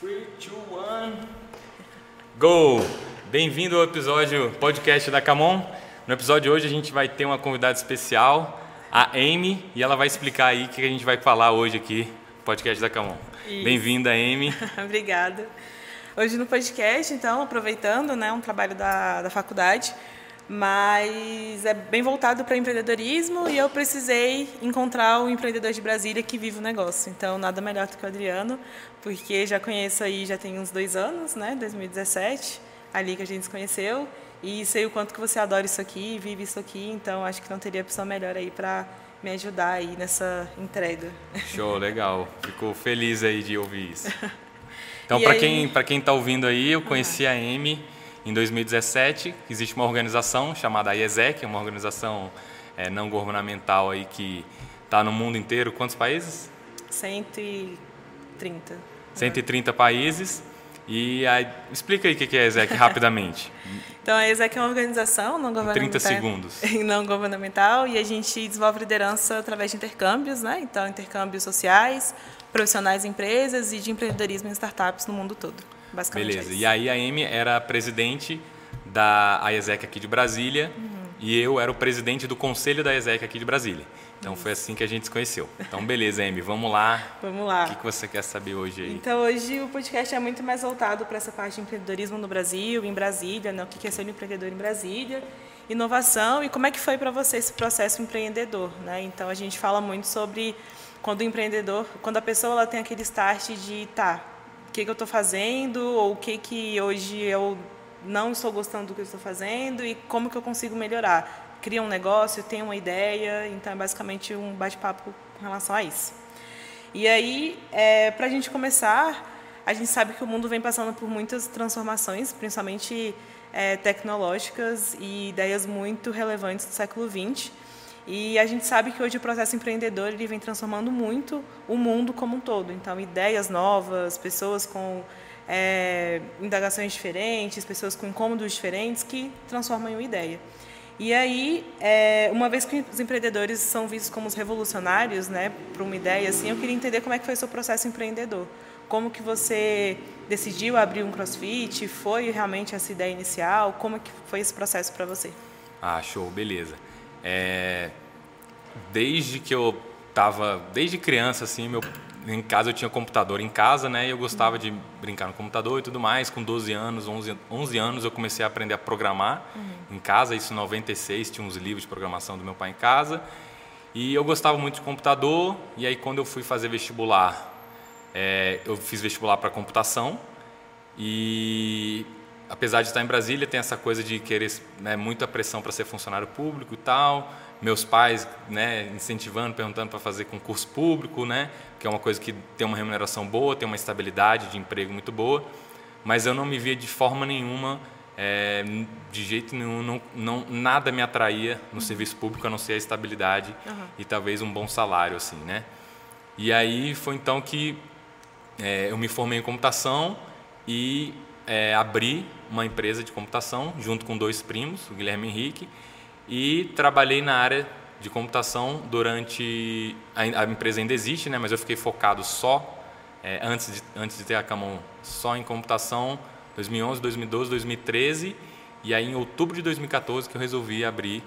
3, 2, 1. Go! Bem-vindo ao episódio podcast da Camon. No episódio de hoje a gente vai ter uma convidada especial, a Amy, e ela vai explicar aí o que a gente vai falar hoje aqui no podcast da Camon. Bem-vinda, Amy. Obrigada. Hoje no podcast, então, aproveitando, né, um trabalho da, da faculdade, mas é bem voltado para empreendedorismo e eu precisei encontrar o empreendedor de Brasília que vive o negócio. Então, nada melhor do que o Adriano, porque já conheço aí, já tem uns dois anos, né, 2017, ali que a gente se conheceu, e sei o quanto que você adora isso aqui, vive isso aqui, então acho que não teria opção melhor aí para me ajudar aí nessa entrega. Show, legal. Fico feliz aí de ouvir isso. Então, para quem para quem está ouvindo aí, eu conheci a Amy em 2017, existe uma organização chamada IESEC, uma organização é, não governamental aí que está no mundo inteiro. Quantos países? 130. 130 países. E aí, explica aí o que é a ESEC rapidamente. Então, a ESEC é uma organização não governamental. 30 segundos. Não governamental e a gente desenvolve liderança através de intercâmbios, né? Então, intercâmbios sociais, profissionais em empresas e de empreendedorismo em startups no mundo todo. Basicamente Beleza. É e aí a Amy era presidente da IESEC aqui de Brasília uhum. e eu era o presidente do conselho da IESEC aqui de Brasília. Então foi assim que a gente se conheceu. Então beleza, Amy, vamos lá. Vamos lá. O que, que você quer saber hoje aí? Então hoje o podcast é muito mais voltado para essa parte de empreendedorismo no Brasil, em Brasília, né? o que é ser um empreendedor em Brasília, inovação e como é que foi para você esse processo empreendedor. Né? Então a gente fala muito sobre quando o empreendedor, quando a pessoa ela tem aquele start de tá, o que, que eu estou fazendo ou o que que hoje eu não estou gostando do que eu estou fazendo e como que eu consigo melhorar cria um negócio, tem uma ideia, então é basicamente um bate-papo com relação a isso. E aí, é, para a gente começar, a gente sabe que o mundo vem passando por muitas transformações, principalmente é, tecnológicas e ideias muito relevantes do século XX. E a gente sabe que hoje o processo empreendedor ele vem transformando muito o mundo como um todo. Então, ideias novas, pessoas com é, indagações diferentes, pessoas com incômodos diferentes que transformam em uma ideia. E aí, é, uma vez que os empreendedores são vistos como os revolucionários, né, para uma ideia assim, eu queria entender como é que foi o seu processo empreendedor. Como que você decidiu abrir um CrossFit? Foi realmente essa ideia inicial? Como é que foi esse processo para você? Ah, show, beleza. É, desde que eu estava, desde criança assim, meu em casa eu tinha computador em casa, né? E eu gostava de brincar no computador e tudo mais. Com 12 anos, 11, 11 anos, eu comecei a aprender a programar uhum. em casa. Isso em 96, tinha uns livros de programação do meu pai em casa. E eu gostava muito de computador. E aí, quando eu fui fazer vestibular, é, eu fiz vestibular para computação. E apesar de estar em Brasília, tem essa coisa de querer né, muita pressão para ser funcionário público e tal meus pais né, incentivando, perguntando para fazer concurso público, né, que é uma coisa que tem uma remuneração boa, tem uma estabilidade de emprego muito boa, mas eu não me via de forma nenhuma, é, de jeito nenhum, não, não, nada me atraía no serviço público a não ser a estabilidade uhum. e talvez um bom salário, assim, né? E aí foi então que é, eu me formei em computação e é, abri uma empresa de computação junto com dois primos, o Guilherme Henrique, e trabalhei na área de computação durante a, empresa ainda existe, né? Mas eu fiquei focado só é, antes de antes de ter a Camon só em computação 2011, 2012, 2013 e aí em outubro de 2014 que eu resolvi abrir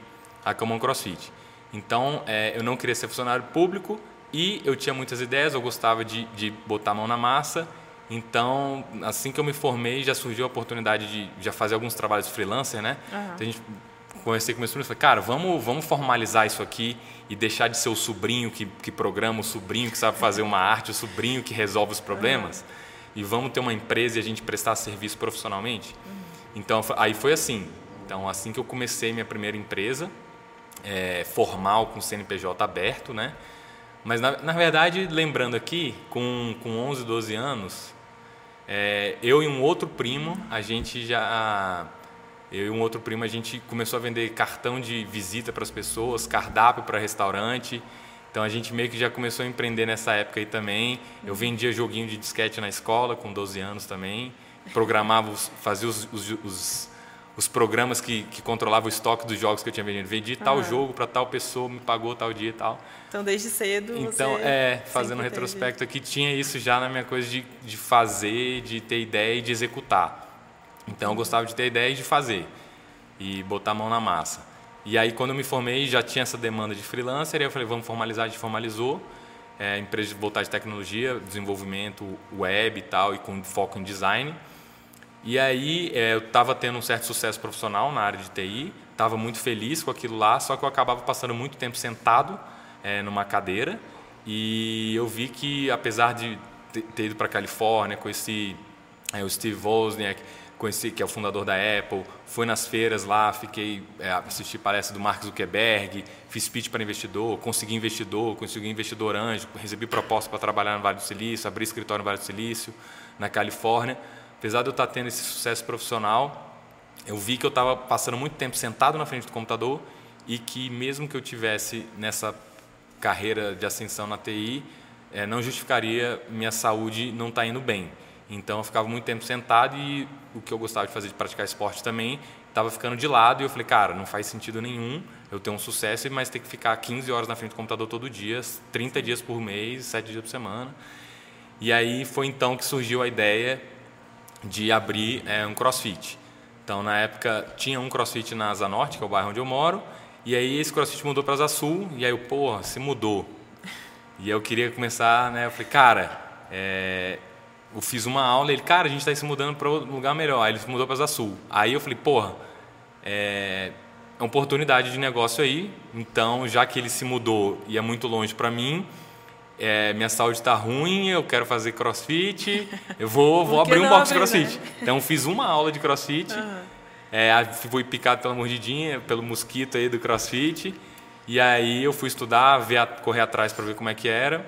a Camon CrossFit. Então é, eu não queria ser funcionário público e eu tinha muitas ideias, eu gostava de, de botar a mão na massa. Então, assim que eu me formei, já surgiu a oportunidade de já fazer alguns trabalhos freelancer, né? Uhum. Então, a gente conversei com meus primos e falei, cara, vamos, vamos formalizar isso aqui e deixar de ser o sobrinho que, que programa, o sobrinho que sabe fazer uma arte, o sobrinho que resolve os problemas, e vamos ter uma empresa e a gente prestar serviço profissionalmente. Uhum. Então, aí foi assim. Então, assim que eu comecei minha primeira empresa, é, formal, com CNPJ aberto, né? Mas, na, na verdade, lembrando aqui, com, com 11, 12 anos, é, eu e um outro primo, a gente já eu e um outro primo, a gente começou a vender cartão de visita para as pessoas, cardápio para restaurante. Então a gente meio que já começou a empreender nessa época aí também. Eu vendia joguinho de disquete na escola com 12 anos também. Programava, fazia os, os, os, os programas que, que controlavam o estoque dos jogos que eu tinha vendido. Vendi tal Aham. jogo para tal pessoa, me pagou tal dia e tal. Então, desde cedo Então, é, fazendo um retrospecto aqui, tinha isso já na minha coisa de, de fazer, de ter ideia e de executar. Então, eu gostava de ter ideia e de fazer. E botar a mão na massa. E aí, quando eu me formei, já tinha essa demanda de freelancer, e eu falei, vamos formalizar, a gente formalizou. É, empresa de voltar de tecnologia, desenvolvimento web e tal, e com foco em design. E aí é, eu estava tendo um certo sucesso profissional na área de TI, estava muito feliz com aquilo lá, só que eu acabava passando muito tempo sentado é, numa cadeira e eu vi que apesar de ter ido para a Califórnia, conheci é, o Steve Wozniak, conheci que é o fundador da Apple, fui nas feiras lá, fiquei é, assisti palestra do Mark Zuckerberg, fiz pitch para investidor, consegui investidor, consegui investidor anjo, recebi proposta para trabalhar no Vale do Silício, abri escritório no Vale do Silício, na Califórnia. Apesar de eu estar tendo esse sucesso profissional, eu vi que eu estava passando muito tempo sentado na frente do computador e que mesmo que eu tivesse nessa carreira de ascensão na TI, eh, não justificaria minha saúde não estar indo bem. Então eu ficava muito tempo sentado e o que eu gostava de fazer de praticar esporte também estava ficando de lado e eu falei, cara, não faz sentido nenhum eu ter um sucesso, mas ter que ficar 15 horas na frente do computador todo dia, 30 dias por mês, 7 dias por semana. E aí foi então que surgiu a ideia de abrir é, um crossfit. Então, na época, tinha um crossfit na Asa Norte, que é o bairro onde eu moro, e aí esse crossfit mudou para Asa Sul, e aí eu, porra, se mudou. E eu queria começar, né? Eu falei, cara, é, eu fiz uma aula, ele, cara, a gente está se mudando para um lugar melhor. Aí ele se mudou para Asa Sul. Aí eu falei, porra, é, é uma oportunidade de negócio aí, então, já que ele se mudou e é muito longe para mim, é, minha saúde está ruim, eu quero fazer crossfit, eu vou, vou abrir um box de abrir, crossfit. Então fiz uma aula de crossfit, é, a- fui picado pela mordidinha, pelo mosquito aí do crossfit, e aí eu fui estudar, ver correr atrás para ver como é que era.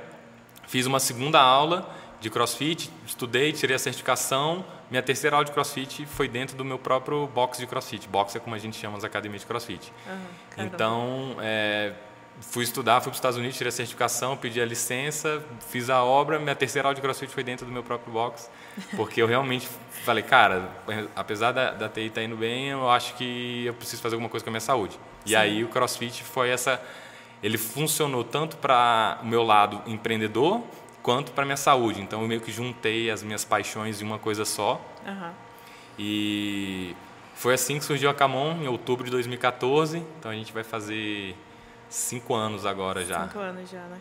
Fiz uma segunda aula de crossfit, estudei, tirei a certificação. Minha terceira aula de crossfit foi dentro do meu próprio box de crossfit. Box é como a gente chama as academias de crossfit. Caramba. Então, é, fui estudar, fui para os Estados Unidos, tirei a certificação, pedi a licença, fiz a obra. Minha terceira aula de crossfit foi dentro do meu próprio box, porque eu realmente falei, cara, apesar da, da TI estar indo bem, eu acho que eu preciso fazer alguma coisa com a minha saúde. E Sim. aí o crossfit foi essa. Ele funcionou tanto para o meu lado empreendedor quanto para minha saúde. Então eu meio que juntei as minhas paixões em uma coisa só. Aham. E foi assim que surgiu a Camon, em outubro de 2014. Então a gente vai fazer cinco anos agora já. Cinco anos já, né?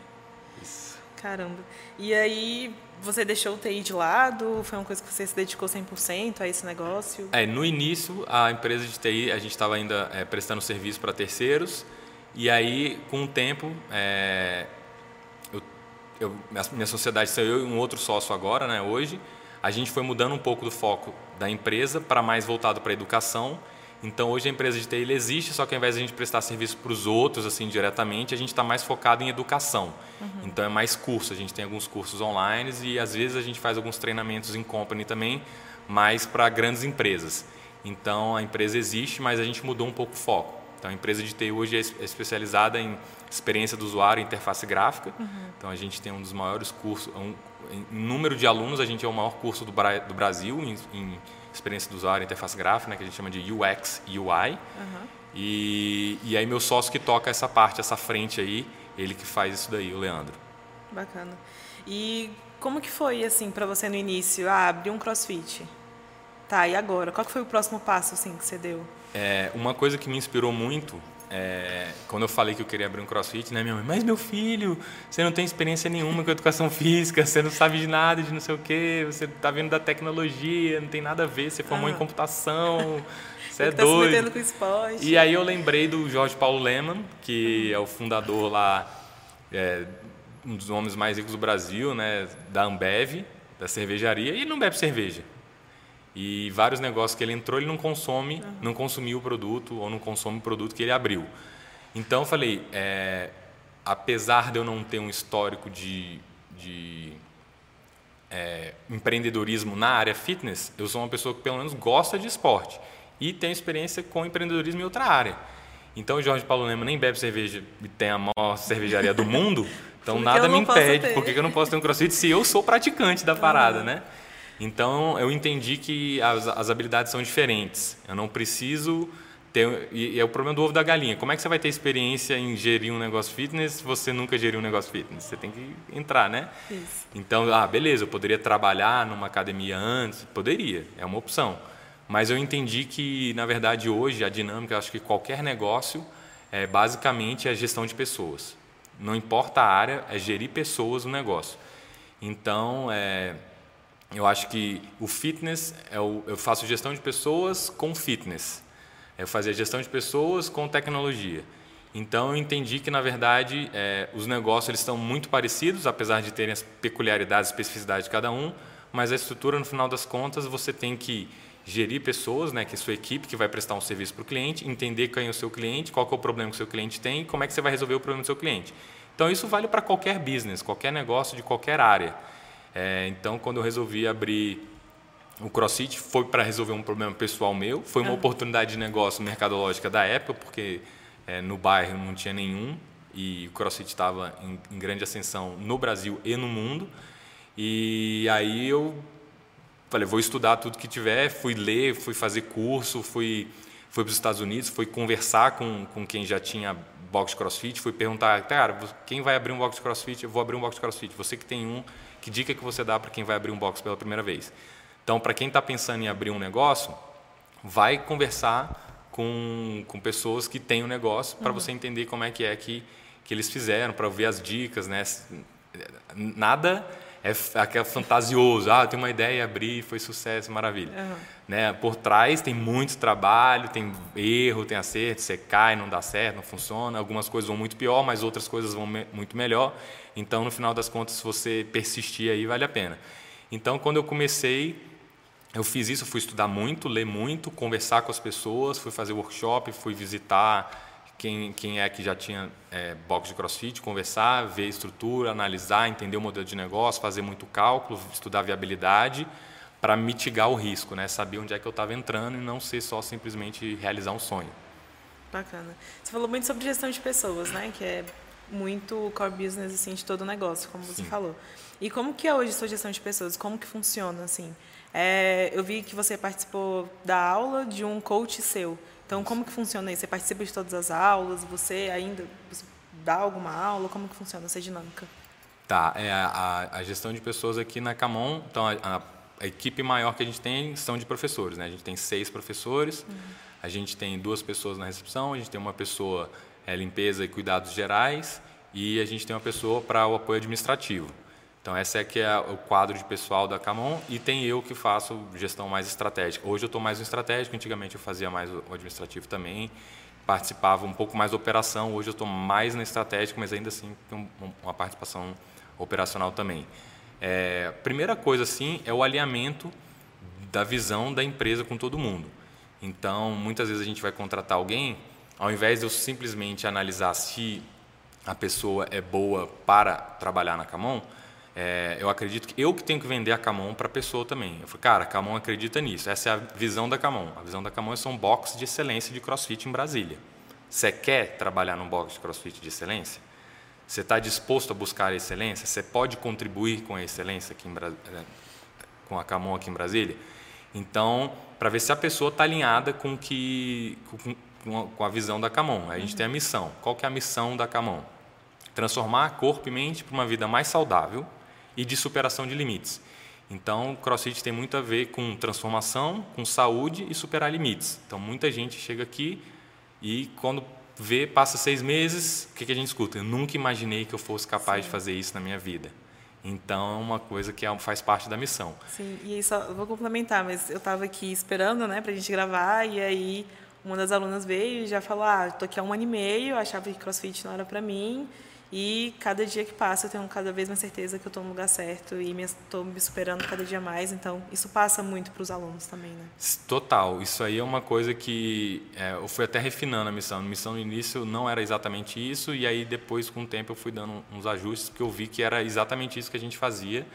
Isso. Caramba. E aí, você deixou o TI de lado? Foi uma coisa que você se dedicou 100% a esse negócio? É, no início, a empresa de TI, a gente estava ainda é, prestando serviço para terceiros. E aí, com o tempo, é, eu- minha, minha sociedade sou eu e um outro sócio agora, né, hoje. A gente foi mudando um pouco do foco da empresa para mais voltado para a educação. Então, hoje a empresa de TI existe, só que ao invés de a gente prestar serviço para os outros, assim, diretamente, a gente está mais focado em educação. Então, é mais curso. A gente tem alguns cursos online e, às vezes, a gente faz alguns treinamentos em company também, mais para grandes empresas. Então, a empresa existe, mas a gente mudou um pouco o foco. Então, a empresa de TI hoje é é especializada em experiência do usuário e interface gráfica. Então, a gente tem um dos maiores cursos, um, em número de alunos, a gente é o maior curso do, do Brasil em, em experiência do usuário e interface gráfica, né, que a gente chama de UX e UI. Aham. E, e aí, meu sócio que toca essa parte, essa frente aí, ele que faz isso daí, o Leandro. Bacana. E como que foi, assim, para você no início? Ah, abrir um crossfit. Tá, e agora? Qual que foi o próximo passo, assim, que você deu? É, uma coisa que me inspirou muito, é, quando eu falei que eu queria abrir um crossfit, né, minha mãe, mas meu filho, você não tem experiência nenhuma com educação física, você não sabe de nada, de não sei o quê, você tá vindo da tecnologia, não tem nada a ver, você formou em Aham. computação, você é tá se doido. metendo com esporte. E aí eu lembrei do Jorge Paulo Leman, que é o fundador lá, é, um dos homens mais ricos do Brasil, né, da Ambev, da cervejaria, e ele não bebe cerveja. E vários negócios que ele entrou, ele não consome, não consumiu o produto ou não consome o produto que ele abriu. Então eu falei, é, apesar de eu não ter um histórico de, de é, empreendedorismo na área fitness, eu sou uma pessoa que pelo menos gosta de esporte e tenho experiência com empreendedorismo em outra área. Então o Jorge Paulo Lema nem bebe cerveja e tem a maior cervejaria do mundo, então nada me impede. ter? Por que que eu não posso ter um crossfit se eu sou praticante da parada, né? Então eu entendi que as, as habilidades são diferentes. Eu não preciso ter. E, e é o problema do ovo da galinha. Como é que você vai ter experiência em gerir um negócio fitness se você nunca geriu um negócio fitness? Você tem que entrar, né? Isso. Então, ah, beleza, eu poderia trabalhar numa academia antes? Poderia, é uma opção. Mas eu entendi que, na verdade, hoje a dinâmica, acho que qualquer negócio, é, basicamente, é gestão de pessoas. Não importa a área, é gerir pessoas no negócio. Então, é, eu acho que o fitness, é o, eu faço gestão de pessoas com fitness. Eu fazia gestão de pessoas com tecnologia. Então eu entendi que na verdade é, os negócios eles estão muito parecidos, apesar de terem as peculiaridades, especificidades de cada um, mas a estrutura no final das contas você tem que gerir pessoas, né, que é sua equipe que vai prestar um serviço para o cliente, entender quem é o seu cliente, qual é o problema que o seu cliente tem, como é que você vai resolver o problema do seu cliente. Então isso vale para qualquer business, qualquer negócio de qualquer área. É, então quando eu resolvi abrir o CrossFit foi para resolver um problema pessoal meu, foi uma ah. oportunidade de negócio mercadológica da época, porque é, no bairro não tinha nenhum e o CrossFit estava em, em grande ascensão no Brasil e no mundo. E aí eu falei, vou estudar tudo que tiver, fui ler, fui fazer curso, fui fui para os Estados Unidos, fui conversar com, com quem já tinha box crossfit, fui perguntar, cara, quem vai abrir um box crossfit? Eu vou abrir um box crossfit. Você que tem um, que dica que você dá para quem vai abrir um box pela primeira vez? Então, para quem está pensando em abrir um negócio, vai conversar com, com pessoas que têm um negócio para uhum. você entender como é que é que, que eles fizeram, para ver as dicas, né? Nada é aquele fantasioso, ah, tem uma ideia, abrir, foi sucesso, maravilha. Uhum. Né? Por trás tem muito trabalho, tem erro, tem acerto, você cai, não dá certo, não funciona, algumas coisas vão muito pior, mas outras coisas vão me muito melhor. Então, no final das contas, se você persistir aí, vale a pena. Então, quando eu comecei, eu fiz isso, fui estudar muito, ler muito, conversar com as pessoas, fui fazer workshop, fui visitar quem, quem é que já tinha é, box de crossfit, conversar, ver estrutura, analisar, entender o modelo de negócio, fazer muito cálculo, estudar viabilidade para mitigar o risco, né? saber onde é que eu estava entrando e não ser só simplesmente realizar um sonho. Bacana. Você falou muito sobre gestão de pessoas, né? que é muito core business assim, de todo o negócio, como você Sim. falou. E como que é hoje a sua gestão de pessoas? Como que funciona assim? É, eu vi que você participou da aula de um coach seu. Então, como que funciona isso? Você participa de todas as aulas? Você ainda dá alguma aula? Como que funciona essa dinâmica? Tá, é a, a gestão de pessoas aqui na Camon, então a, a, a, equipe maior que a gente tem são de professores, né? A gente tem seis professores, uhum. a gente tem duas pessoas na recepção, a gente tem uma pessoa é, limpeza e cuidados gerais e a gente tem uma pessoa para o apoio administrativo. Então, essa é que é o quadro de pessoal da Camon e tem eu que faço gestão mais estratégica. Hoje eu estou mais no estratégico, antigamente eu fazia mais o administrativo também, participava um pouco mais da operação, hoje eu estou mais na estratégica, mas ainda assim tem uma participação operacional também. É, primeira coisa, assim, é o alinhamento da visão da empresa com todo mundo. Então, muitas vezes a gente vai contratar alguém, ao invés de eu simplesmente analisar se a pessoa é boa para trabalhar na Camon, é, eu acredito que eu que tenho que vender a Camon para a pessoa também. Eu falei, cara, a Camon acredita nisso. Essa é a visão da Camon. A visão da Camon é ser um box de excelência de CrossFit em Brasília. Você quer trabalhar num box de CrossFit de excelência? Você está disposto a buscar a excelência? Você pode contribuir com a excelência aqui em Bra... É, com a Camon aqui em Brasília? Então, para ver se a pessoa está alinhada com que com, com a visão da Camon. A gente tem a missão. Qual que é a missão da Camon? Transformar corpo e mente para uma vida mais saudável e de superação de limites. Então, CrossFit tem muito a ver com transformação, com saúde e superar limites. Então, muita gente chega aqui e quando vê, passa seis meses, o que, que a gente escuta? Eu nunca imaginei que eu fosse capaz Sim. de fazer isso na minha vida. Então, é uma coisa que é, faz parte da missão. Sim, e aí só vou complementar, mas eu estava aqui esperando, né, para a gente gravar, e aí uma das alunas veio e já falou, ah, estou aqui há um ano e meio, achava que CrossFit não era para mim, e cada dia que passa eu tenho cada vez mais certeza que eu estou no lugar certo e estou me, superando cada dia mais. Então, isso passa muito para os alunos também, né? Total. Isso aí é uma coisa que é, eu fui até refinando a missão. A missão no início não era exatamente isso e aí depois, com o tempo, eu fui dando uns ajustes porque eu vi que era exatamente isso que a gente fazia.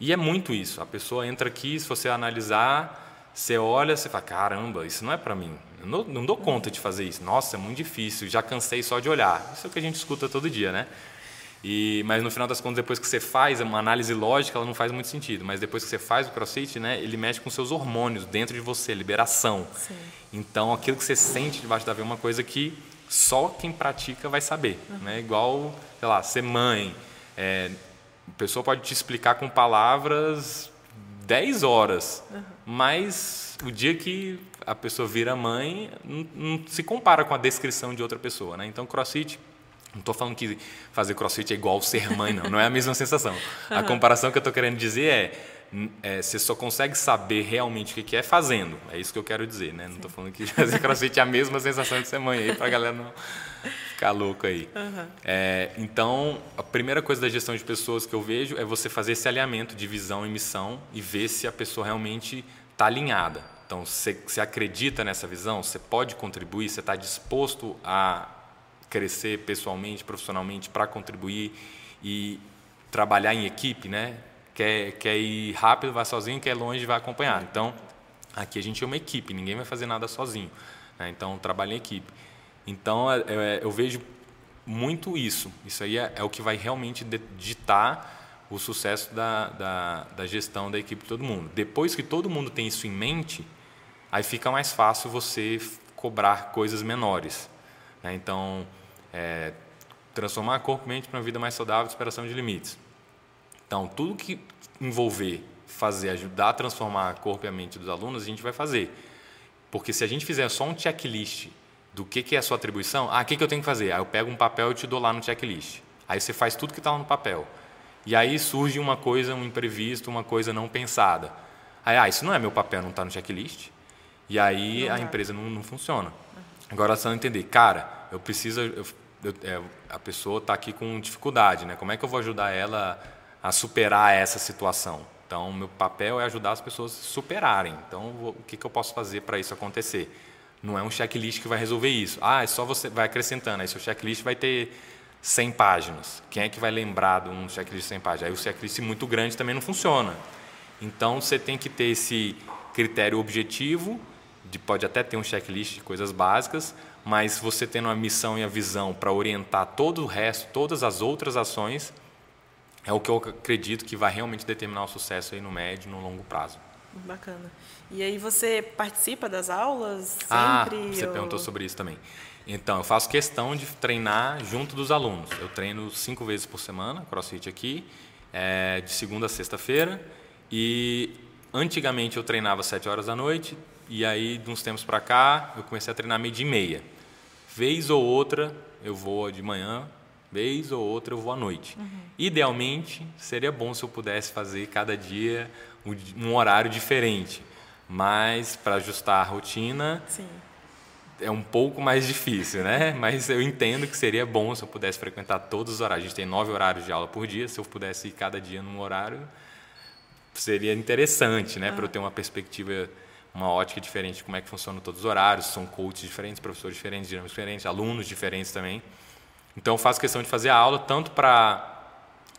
E é muito isso. A pessoa entra aqui, se você analisar, você olha, você fala, caramba, isso não é para mim. Eu não, não dou conta de fazer isso. Nossa, é muito difícil, já cansei só de olhar. Isso é o que a gente escuta todo dia, né? E, mas no final das contas, depois que você faz uma análise lógica, ela não faz muito sentido. Mas depois que você faz o CrossFit, né, ele mexe com seus hormônios dentro de você, liberação. Sim. Então, aquilo que você sente debaixo da veia é uma coisa que só quem pratica vai saber. Uhum. Né? Igual, sei lá, ser mãe. É, a pessoa pode te explicar com palavras 10 horas, uhum. mas o dia que a pessoa vira mãe, não, não se compara com a descrição de outra pessoa. Né? Então, CrossFit não estou falando que fazer crossfit é igual ser mãe, não. Não é a mesma sensação. A comparação que eu estou querendo dizer é, é, você só consegue saber realmente o que é fazendo. É isso que eu quero dizer, né? Não estou falando que fazer crossfit é a mesma sensação de ser mãe aí, para a galera não ficar louco aí. Uhum. É, então, a primeira coisa da gestão de pessoas que eu vejo é você fazer esse alinhamento de visão e missão e ver se a pessoa realmente está alinhada. Então, você, acredita nessa visão? Você pode contribuir? Você está disposto a crescer pessoalmente, profissionalmente, para contribuir e trabalhar em equipe, né? Quer, quer ir rápido, vai sozinho, quer longe, vai acompanhar. Então, aqui a gente é uma equipe, ninguém vai fazer nada sozinho. Né? Então, trabalha em equipe. Então, é, é, eu vejo muito isso. Isso aí é, é o que vai realmente ditar o sucesso da, da, da, gestão da equipe de todo mundo. Depois que todo mundo tem isso em mente, aí fica mais fácil você cobrar coisas menores. Né? Então, é, transformar corpo e mente para uma vida mais saudável, superação de limites. Então, tudo que envolver fazer, ajudar a transformar corpo e a mente dos alunos, a gente vai fazer. Porque se a gente fizer só um checklist do que, que é a sua atribuição, ah, o que, que eu tenho que fazer? Aí eu pego um papel e te dou lá no checklist. Aí você faz tudo que está lá no papel. E aí surge uma coisa, um imprevisto, uma coisa não pensada. Aí, ah, isso não é meu papel, não está no checklist. E aí a empresa não, não funciona. Agora, só entender, cara, eu preciso, eu, eu, é, a pessoa está aqui com dificuldade, né? Como é que eu vou ajudar ela a superar essa situação? Então, meu papel é ajudar as pessoas a superarem. Então, o que, que eu posso fazer para isso acontecer? Não é um checklist que vai resolver isso. Ah, é só você vai acrescentando. Aí seu checklist vai ter 100 páginas. Quem é que vai lembrar de um checklist de 100 páginas? Aí o checklist muito grande também não funciona. Então, você tem que ter esse critério objetivo, de, pode até ter um checklist de coisas básicas, mas você tendo a missão e a visão para orientar todo o resto, todas as outras ações, é o que eu acredito que vai realmente determinar o sucesso aí no médio e no longo prazo. Bacana. E aí você participa das aulas ah, sempre? Ah, você ou... perguntou sobre isso também. Então, eu faço questão de treinar junto dos alunos. Eu treino cinco vezes por semana, CrossFit aqui, é, de segunda a sexta-feira. E antigamente eu treinava sete horas da noite, e aí, de uns tempos para cá, eu comecei a treinar meio de meia. Vez ou outra eu vou de manhã, vez ou outra eu vou à noite. Uhum. Idealmente, seria bom se eu pudesse fazer cada dia um horário diferente, mas para ajustar a rotina Sim. é um pouco mais difícil, né? Mas eu entendo que seria bom se eu pudesse frequentar todos os horários. A gente tem nove horários de aula por dia, se eu pudesse ir cada dia num horário, seria interessante, né? Para eu ter uma perspectiva uma ótica diferente de como é que funcionam todos os horários, são coaches diferentes, professores diferentes, dinâmicos diferentes, alunos diferentes também. Então, eu faço questão de fazer a aula tanto para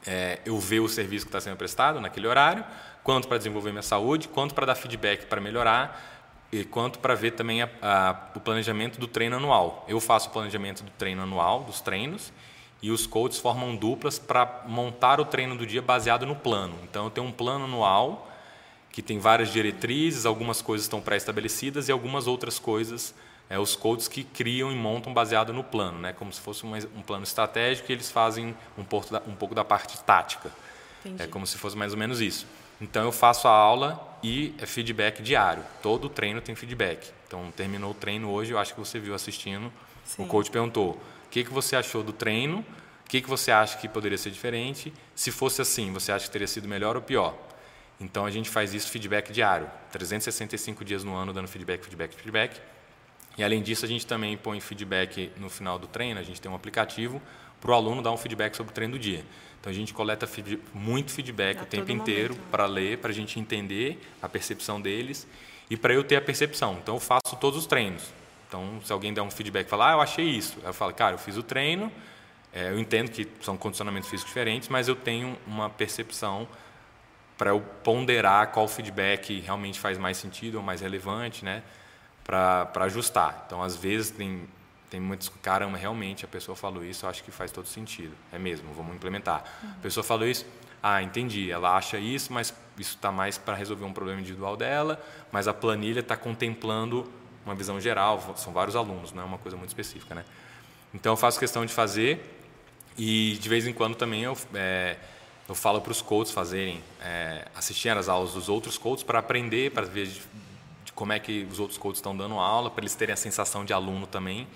é, eu ver o serviço que está sendo prestado naquele horário, quanto para desenvolver minha saúde, quanto para dar feedback para melhorar, e quanto para ver também a, a, o planejamento do treino anual. Eu faço o planejamento do treino anual, dos treinos, e os coaches formam duplas para montar o treino do dia baseado no plano. Então, eu tenho um plano anual que tem várias diretrizes, algumas coisas estão pré-estabelecidas e algumas outras coisas é, os coaches que criam e montam baseado no plano, né? como se fosse um, um plano estratégico e eles fazem um, da, um pouco da parte tática. Entendi. É como se fosse mais ou menos isso. Então eu faço a aula e é feedback diário. Todo treino tem feedback. Então terminou o treino hoje, eu acho que você viu assistindo. Sim. O coach perguntou: o que, que você achou do treino? O que, que você acha que poderia ser diferente? Se fosse assim, você acha que teria sido melhor ou pior? Então a gente faz isso feedback diário, 365 dias no ano dando feedback, feedback, feedback. E além disso, a gente também põe feedback no final do treino, a gente tem um aplicativo para o aluno dar um feedback sobre o treino do dia. Então a gente coleta feed, muito feedback a o tempo inteiro para ler, para a gente entender a percepção deles e para eu ter a percepção. Então eu faço todos os treinos. Então se alguém der um feedback e falar, ah, eu achei isso, eu falo, cara, eu fiz o treino, é, eu entendo que são condicionamentos físicos diferentes, mas eu tenho uma percepção para eu ponderar qual feedback realmente faz mais sentido ou mais relevante, né? Para ajustar. Então, às vezes, tem tem muitos, caramba, realmente a pessoa falou isso, eu acho que faz todo sentido. É mesmo, vamos implementar. Uhum. A pessoa falou isso, ah, entendi, ela acha isso, mas isso está mais para resolver um problema individual dela, mas a planilha está contemplando uma visão geral, são vários alunos, não é uma coisa muito específica, né? Então eu faço questão de fazer e de vez em quando também eu, é, eu falo para os coaches fazerem, é, assistir às aulas dos outros coaches para aprender, para ver de, de como é que os outros coaches estão dando aula, para eles terem a sensação de aluno também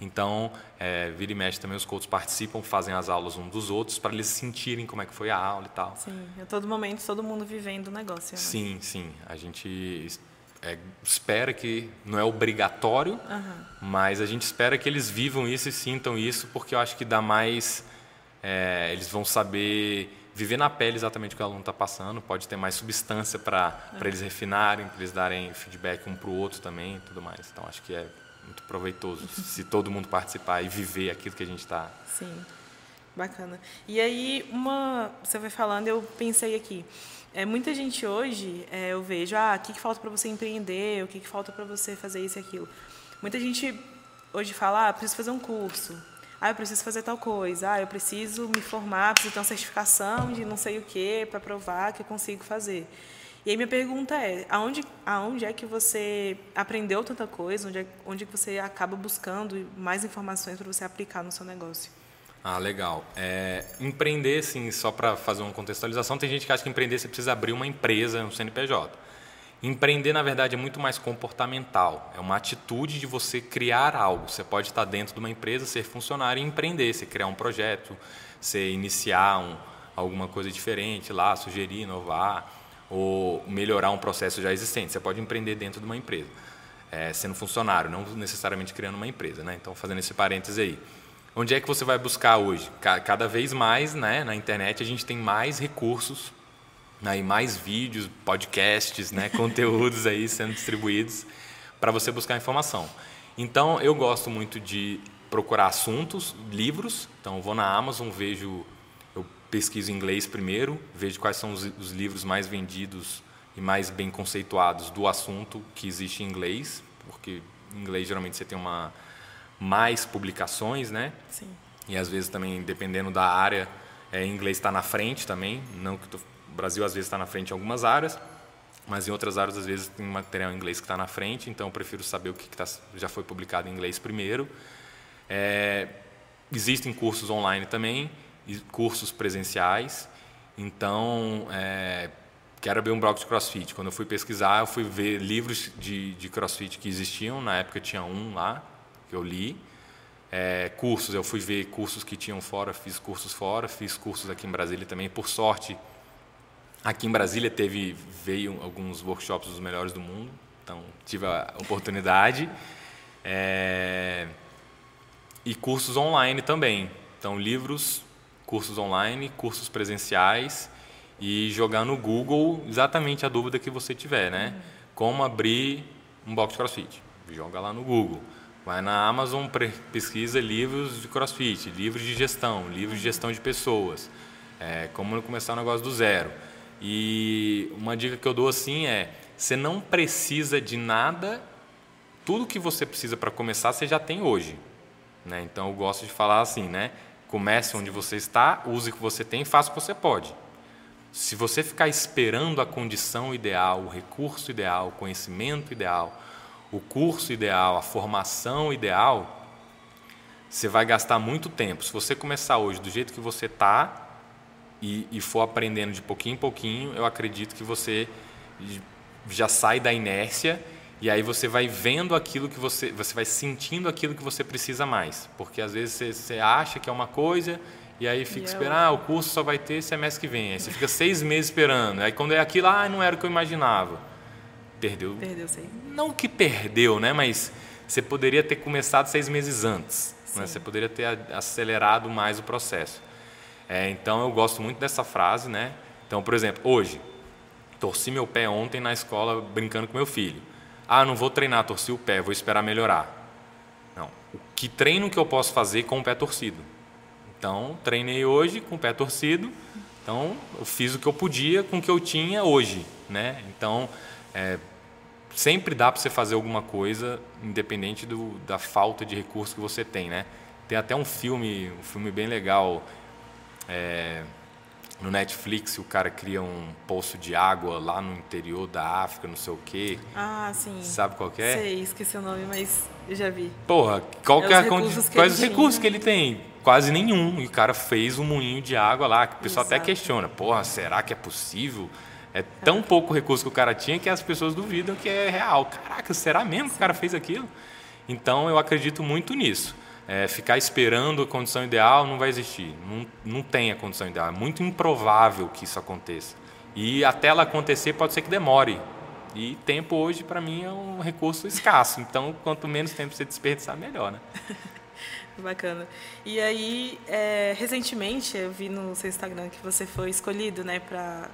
então, é, vira e mexe também os coaches participam, fazem as aulas um dos outros para eles sentirem como é que foi a aula e tal. Sim, a todo momento todo mundo vivendo o negócio. Né? Sim, sim. A gente é, espera que não é obrigatório, uhum. mas a gente espera que eles vivam isso e sintam isso, porque eu acho que dá mais. É, eles vão saber viver na pele exatamente o que o aluno está passando, pode ter mais substância para uhum. eles refinarem, para eles darem feedback um para o outro também e tudo mais. Então acho que é muito proveitoso se todo mundo participar e viver aquilo que a gente está. Sim, bacana. E aí, uma, você vai falando, eu pensei aqui. É, muita gente hoje, é, eu vejo, ah, o que, que falta para você empreender, o que, que falta para você fazer isso e aquilo. Muita gente hoje fala, ah, preciso fazer um curso, ah, eu preciso fazer tal coisa, ah, eu preciso me formar, preciso ter uma certificação de não sei o quê para provar que eu consigo fazer. E aí minha pergunta é, aonde, aonde é que você aprendeu tanta coisa, onde é, onde que você acaba buscando mais informações para você aplicar no seu negócio? Ah, legal. É, empreender, sim, só para fazer uma contextualização, tem gente que acha que empreender você precisa abrir uma empresa, um CNPJ. Empreender, na verdade, é muito mais comportamental. É uma atitude de você criar algo. Você pode estar dentro de uma empresa, ser funcionário e empreender. Você criar um projeto, você iniciar um, alguma coisa diferente lá, sugerir, inovar ou melhorar um processo já existente. Você pode empreender dentro de uma empresa, é, sendo funcionário, não necessariamente criando uma empresa. Né? Então, fazendo esse parêntese aí. Onde é que você vai buscar hoje? Cada vez mais né, na internet a gente tem mais recursos, né, mais vídeos, podcasts, né, conteúdos aí sendo distribuídos para você buscar informação. Então, eu gosto muito de procurar assuntos, livros. Então, vou na Amazon, vejo pesquiso inglês primeiro, vejo quais são os, os, livros mais vendidos e mais bem conceituados do assunto que existe em inglês, porque em inglês geralmente você tem uma mais publicações, né? Sim. E às vezes também, dependendo da área, é, inglês está na frente também. Não que o Brasil às vezes está na frente em algumas áreas, mas em outras áreas às vezes tem material em inglês que está na frente. Então eu prefiro saber o que, que tá, já foi publicado em inglês primeiro. É, existem cursos online também cursos presenciais. Então, é, abrir um bloco de crossfit. Quando eu fui pesquisar, eu fui ver livros de, de crossfit que existiam. Na época tinha um lá, que eu li. É, cursos, eu fui ver cursos que tinham fora, fiz cursos fora, fiz cursos aqui em Brasília também. Por sorte, aqui em Brasília teve veio alguns workshops dos melhores do mundo, então tive a oportunidade. É, e cursos online também. Então, livros cursos online, cursos presenciais e jogar no Google exatamente a dúvida que você tiver, né? Como abrir um box de CrossFit? Joga lá no Google. Vai na Amazon, pesquisa livros de CrossFit, livros de gestão, livros de gestão de pessoas, é, como começar um negócio do zero. E uma dica que eu dou assim é: você não precisa de nada, tudo que você precisa para começar você já tem hoje. Né? Então eu gosto de falar assim, né? Comece onde você está, use o que você tem, faça o que você pode. Se você ficar esperando a condição ideal, o recurso ideal, o conhecimento ideal, o curso ideal, a formação ideal, você vai gastar muito tempo. Se você começar hoje do jeito que você está e, e, for aprendendo de pouquinho em pouquinho, eu acredito que você já sai da inércia e aí você vai vendo aquilo que você, você vai sentindo aquilo que você precisa mais, porque às vezes você, você acha que é uma coisa e aí fica e esperando, é ah, o curso só vai ter semestre que vem. Aí você fica seis meses esperando. Aí quando é aquilo, ah, não era o que eu imaginava. Perdeu. Perdeu seis. Não que perdeu, né? Mas você poderia ter começado seis meses antes. Né? Você poderia ter acelerado mais o processo. É, então eu gosto muito dessa frase, né? Então, por exemplo, hoje, torci meu pé ontem na escola brincando com meu filho. Ah, não vou treinar, torci o pé, vou esperar melhorar. Não. O que treino que eu posso fazer com o pé torcido? Então, treinei hoje com o pé torcido. Então, eu fiz o que eu podia com o que eu tinha hoje, né? Então, é, sempre dá para você fazer alguma coisa, independente do, da falta de recurso que você tem, né? Tem até um filme, um filme bem legal é, no Netflix, o cara cria um poço de água lá no interior da África, não sei o quê. Ah, sim. Sabe qual é? Sei, esqueci o nome, mas eu já vi. Porra, qual É que é os recursos quais os recursos que ele tem? Quase nenhum. E o cara fez um moinho de água lá, que o pessoal até Exato. questiona. Porra, será que é possível? É tão pouco recurso que o cara tinha que as pessoas duvidam que é real. Caraca, será mesmo que o cara fez aquilo? Então eu acredito muito nisso. É, ficar esperando a condição ideal não vai existir. Não, não tem a condição ideal. É muito improvável que isso aconteça. E até ela acontecer pode ser que demore. E tempo hoje, para mim, é um recurso escasso. Então, quanto menos tempo você desperdiçar, melhor, né? Bacana. E aí, é, recentemente, eu vi no seu Instagram que você foi escolhido, né, para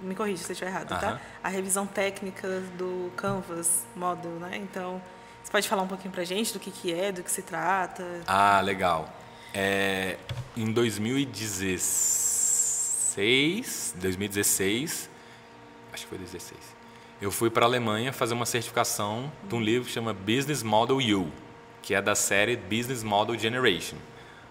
me corrija se eu estiver errado, tá? Aham. A revisão técnica do Canvas Model, né? Então, você pode falar um pouquinho pra gente do que que é, do que se trata? Ah, legal. É, em 2016, 2016, acho que foi 2016, eu fui para a Alemanha fazer uma certificação de um livro que chama Business Model U, que é da série Business Model Generation.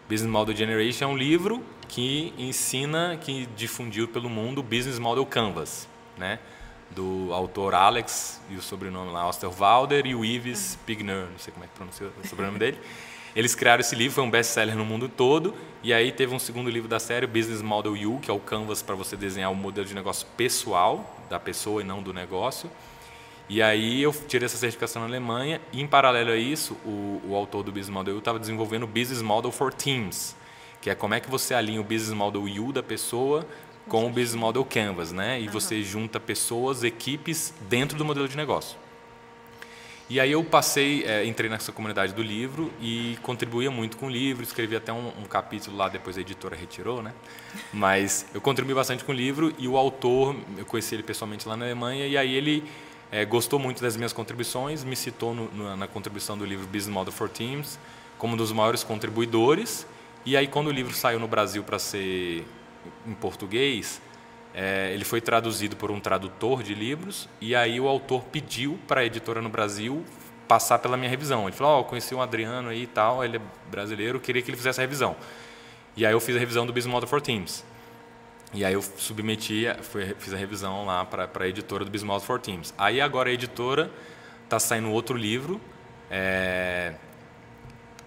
Business Model Generation é um livro que ensina, que difundiu pelo mundo o Business Model Canvas, né? Do autor Alex e o sobrenome lá, Osterwalder e o Yves Pigner, não sei como é que pronuncia o sobrenome dele. Eles criaram esse livro, foi um best-seller no mundo todo, e aí teve um segundo livro da série, Business Model U, que é o canvas para você desenhar o modelo de negócio pessoal da pessoa e não do negócio. E aí eu tirei essa certificação na Alemanha e em paralelo a isso, o, o autor do Business Model U estava desenvolvendo o Business Model for Teams, que é como é que você alinha o Business Model U da pessoa com o Business Model Canvas, né? E você junta pessoas, equipes dentro do modelo de negócio. E aí eu passei, eh, entrei nessa comunidade do livro e contribuía muito com o livro, escrevi até um, um capítulo lá, depois a editora retirou, né? Mas eu contribuí bastante com o livro e o autor, eu conheci ele pessoalmente lá na Alemanha e aí ele eh, gostou muito das minhas contribuições, me citou no- no- na contribuição do livro Business Model for Teams como um dos maiores contribuidores. E aí quando o livro saiu no Brasil para ser em português, é, ele foi traduzido por um tradutor de livros e aí o autor pediu para a editora no Brasil passar pela minha revisão. Ele falou: "Ó, eu conheci um Adriano aí e tal, ele é brasileiro, queria que ele fizesse a revisão". E aí eu fiz a revisão do Business for Teams. E aí eu submeti, foi- fiz a revisão lá para a editora do Business for Teams. Aí agora a editora está saindo outro livro, é,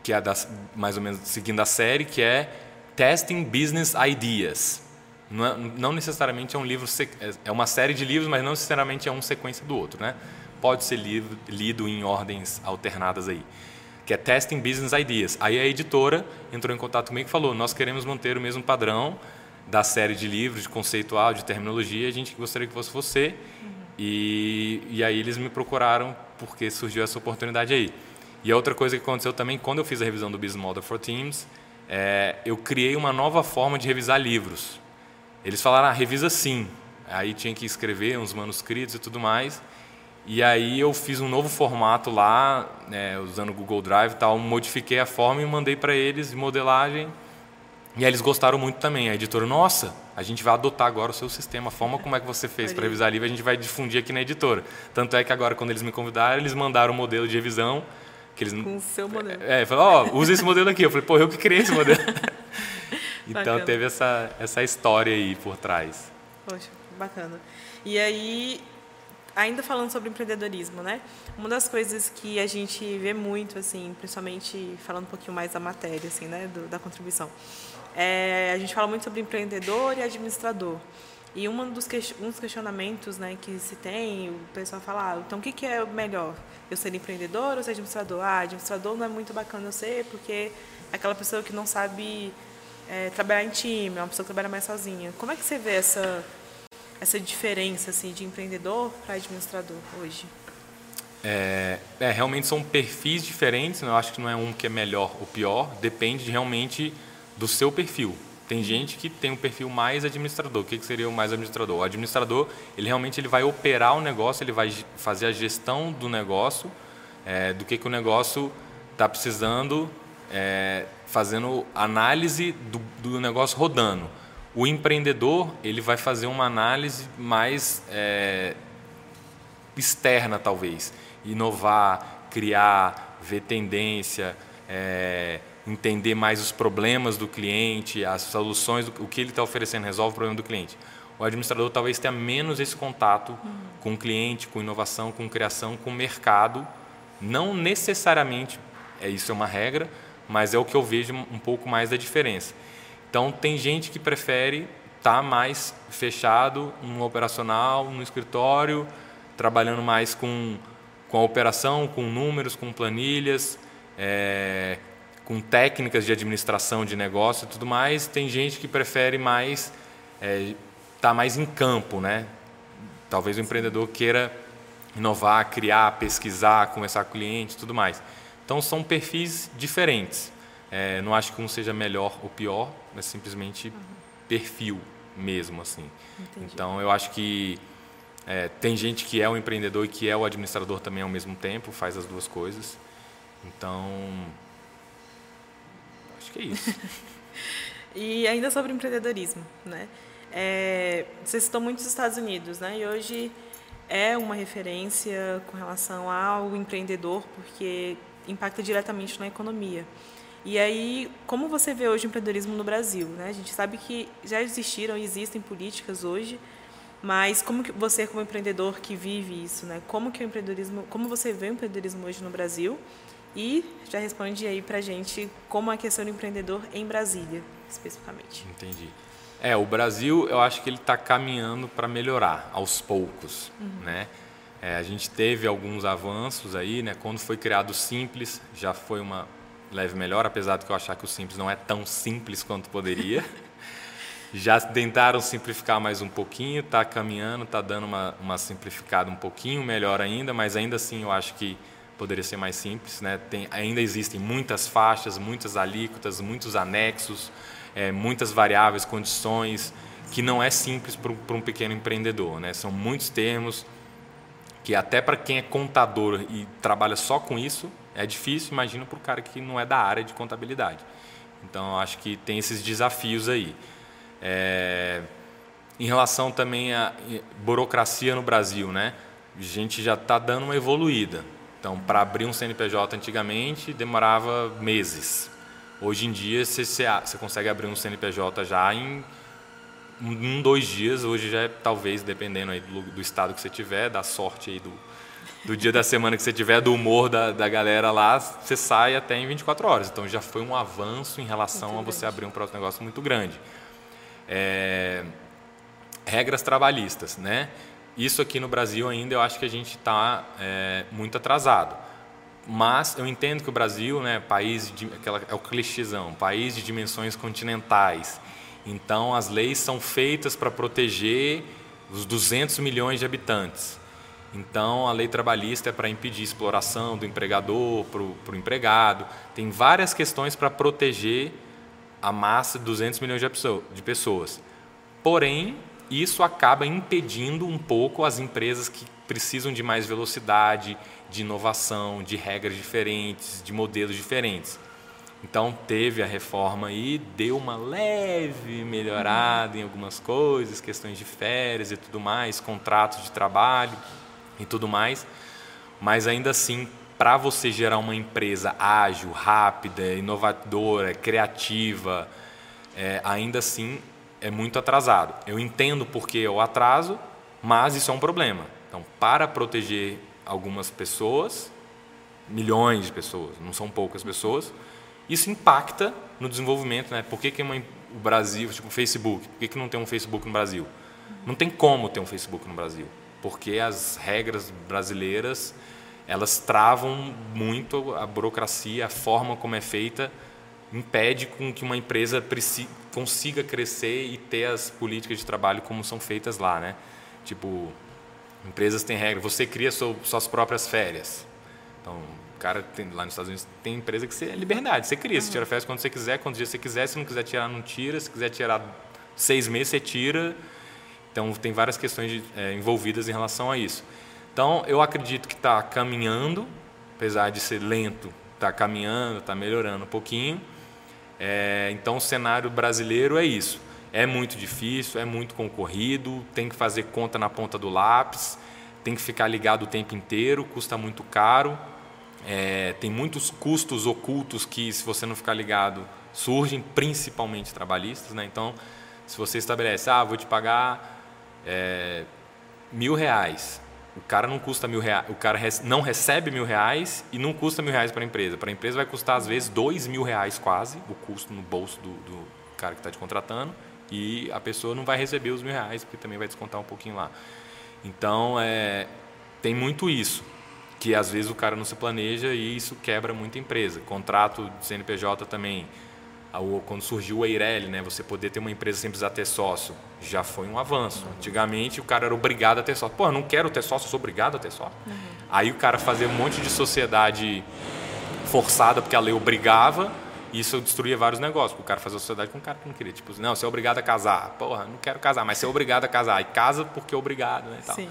que é das, mais ou menos seguindo a série, que é Testing Business Ideas. Não, é- não necessariamente é um livro, é- é uma série de livros, mas não necessariamente é um sequência do outro, né? Pode ser lido, lido em ordens alternadas aí. Que é Testing Business Ideas. Aí a editora entrou em contato comigo e falou: nós queremos manter o mesmo padrão da série de livros, de conceitual, de terminologia. A gente gostaria que fosse você. E, e aí eles me procuraram porque surgiu essa oportunidade aí. E a outra coisa que aconteceu também, quando eu fiz a revisão do Business Model for Teams, é, eu criei uma nova forma de revisar livros. Eles falaram, ah, revisa sim. Aí tinha que escrever uns manuscritos e tudo mais. E aí eu fiz um novo formato lá, né, usando o Google Drive e tal, modifiquei a forma e mandei para eles de modelagem. E aí eles gostaram muito também. A editora, nossa, a gente vai adotar agora o seu sistema, a forma como é que você fez para revisar livro, a gente vai difundir aqui na editora. Tanto é que agora, quando eles me convidaram, eles mandaram o modelo de revisão. Que eles, Com o seu modelo. é, falou, ó, usa esse modelo aqui. Eu falei, pô, eu que criei esse modelo. então Bacana. teve essa, essa história aí por trás. Poxa, bacana. E aí, ainda falando sobre empreendedorismo, né? Uma das coisas que a gente vê muito, assim, principalmente falando um pouquinho mais da matéria, assim, né, do- da contribuição, é, a gente fala muito sobre empreendedor e administrador. E um dos, ques- um dos questionamentos né, que se tem, o pessoal fala, ah, então o que, que é melhor? Eu ser empreendedor ou ser administrador? Ah, administrador não é muito bacana eu ser, porque é aquela pessoa que não sabe é, trabalhar em time, é uma pessoa que trabalha mais sozinha. Como é que você vê essa, essa diferença assim, de empreendedor para administrador hoje? É, é, realmente são perfis diferentes, né? eu acho que não é um que é melhor ou pior, depende de, realmente do seu perfil. Tem gente que tem um perfil mais administrador. O que, que seria o mais administrador? O administrador, ele realmente ele vai operar o negócio, ele vai fazer a gestão do negócio, é, do que, que o negócio está precisando, é, fazendo análise do, do negócio rodando. O empreendedor, ele vai fazer uma análise mais é, externa, talvez. Inovar, criar, ver tendência, é, entender mais os problemas do cliente, as soluções, o que ele está oferecendo resolve o problema do cliente. O administrador talvez tenha menos esse contato uhum. com o cliente, com inovação, com criação, com o mercado. Não necessariamente, é isso é uma regra, mas é o que eu vejo um pouco mais da diferença. Então, tem gente que prefere estar tá mais fechado no operacional, no escritório, trabalhando mais com, com a operação, com números, com planilhas, é, com técnicas de administração de negócio e tudo mais. Tem gente que prefere mais estar é, tá mais em campo, né? Talvez o empreendedor queira inovar, criar, pesquisar, conversar com o cliente, tudo mais. Então são perfis diferentes. É, não acho que um seja melhor ou pior, é simplesmente uhum. perfil mesmo assim. Entendi. Então eu acho que é, tem gente que é o empreendedor e que é o administrador também ao mesmo tempo, faz as duas coisas. Então acho que é isso. e ainda sobre empreendedorismo, né? É, você citou muito os Estados Unidos, né? E hoje é uma referência com relação ao empreendedor, porque impacta diretamente na economia. E aí, como você vê hoje o empreendedorismo no Brasil? Né? A gente sabe que já existiram e existem políticas hoje, mas como que você, como empreendedor que vive isso, né? Como que o empreendedorismo, como você vê o empreendedorismo hoje no Brasil? E já responde aí para gente como é a questão do empreendedor em Brasília, especificamente. Entendi. É, o Brasil, eu acho que ele está caminhando para melhorar aos poucos, uhum. né? É, a gente teve alguns avanços aí, né? Quando foi criado o Simples, já foi uma leve melhor, apesar de que eu achar que o simples não é tão simples quanto poderia. Já tentaram simplificar mais um pouquinho, está caminhando, está dando uma, uma simplificada um pouquinho melhor ainda, mas ainda assim eu acho que poderia ser mais simples. Né? Tem, ainda existem muitas faixas, muitas alíquotas, muitos anexos, é, muitas variáveis, condições, que não é simples para um pequeno empreendedor. Né? São muitos termos que até para quem é contador e trabalha só com isso, é difícil, imagina para o cara que não é da área de contabilidade. Então, acho que tem esses desafios aí. É, em relação também à burocracia no Brasil, né? A gente já está dando uma evoluída. Então, para abrir um CNPJ antigamente demorava meses. Hoje em dia você, você consegue abrir um CNPJ já em um, dois dias. Hoje já é talvez dependendo aí do, do estado que você tiver, da sorte aí do, do dia da semana que você tiver, do humor da, da galera lá, você sai até em 24 horas. Então já foi um avanço em relação muito a você grande. abrir um próximo negócio muito grande. É, regras trabalhistas, né? Isso aqui no Brasil ainda eu acho que a gente está é, muito atrasado. Mas eu entendo que o Brasil, né, país de, aquela, é o clichêzão, país de dimensões continentais. Então as leis são feitas para proteger os 200 milhões de habitantes. Então, a lei trabalhista é para impedir exploração do empregador para o empregado. Tem várias questões para proteger a massa de 200 milhões de pessoas. Porém, isso acaba impedindo um pouco as empresas que precisam de mais velocidade, de inovação, de regras diferentes, de modelos diferentes. Então teve a reforma aí, deu uma leve melhorada em algumas coisas, questões de férias e tudo mais, contratos de trabalho e tudo mais, mas ainda assim, para você gerar uma empresa ágil, rápida, inovadora, criativa, é, ainda assim é muito atrasado. Eu entendo porque é o atraso, mas isso é um problema. Então, para proteger algumas pessoas, milhões de pessoas, não são poucas pessoas, isso impacta no desenvolvimento. Né? Por que, que uma, o Brasil, tipo o Facebook, por que, que não tem um Facebook no Brasil? Não tem como ter um Facebook no Brasil porque as regras brasileiras elas travam muito a burocracia, a forma como é feita impede com que uma empresa consiga crescer e ter as políticas de trabalho como são feitas lá, né? Tipo, empresas têm regra, você cria suas próprias férias. Então, o cara tem, lá nos Estados Unidos tem empresa que você é liberdade, você cria, você tira férias quando você quiser, quantos dias você quiser, se não quiser tirar, não tira, se quiser tirar seis meses, você tira então, tem várias questões de, é, envolvidas em relação a isso. Então, eu acredito que está caminhando, apesar de ser lento, está caminhando, está melhorando um pouquinho. É, então, o cenário brasileiro é isso. É muito difícil, é muito concorrido, tem que fazer conta na ponta do lápis. tem que ficar ligado o tempo inteiro, custa muito caro, é, tem muitos custos ocultos que, se você não ficar ligado, surgem, principalmente trabalhistas. Né? Então, se você estabelece, ah, vou te pagar é, mil reais, o cara não custa mil reais, o cara não recebe mil reais e não custa mil reais para a empresa. Para a empresa vai custar às vezes dois mil reais quase o custo no bolso do, do cara que está te contratando e a pessoa não vai receber os mil reais porque também vai descontar um pouquinho lá. Então é, tem muito isso que às vezes o cara não se planeja e isso quebra muita empresa. Contrato de CNPJ também quando surgiu o Eireli, né, você poder ter uma empresa sem precisar ter sócio, já foi um avanço. Uhum. Antigamente o cara era obrigado a ter sócio. Pô, eu não quero ter sócio, eu sou obrigado a ter sócio. Uhum. Aí o cara fazia um monte de sociedade forçada porque a lei obrigava, e isso destruía vários negócios. O cara fazia sociedade com um cara que não queria. Tipo, não, você é obrigado a casar. Porra, não quero casar, mas você é obrigado a casar. E casa porque é obrigado, né, e tal. Sim.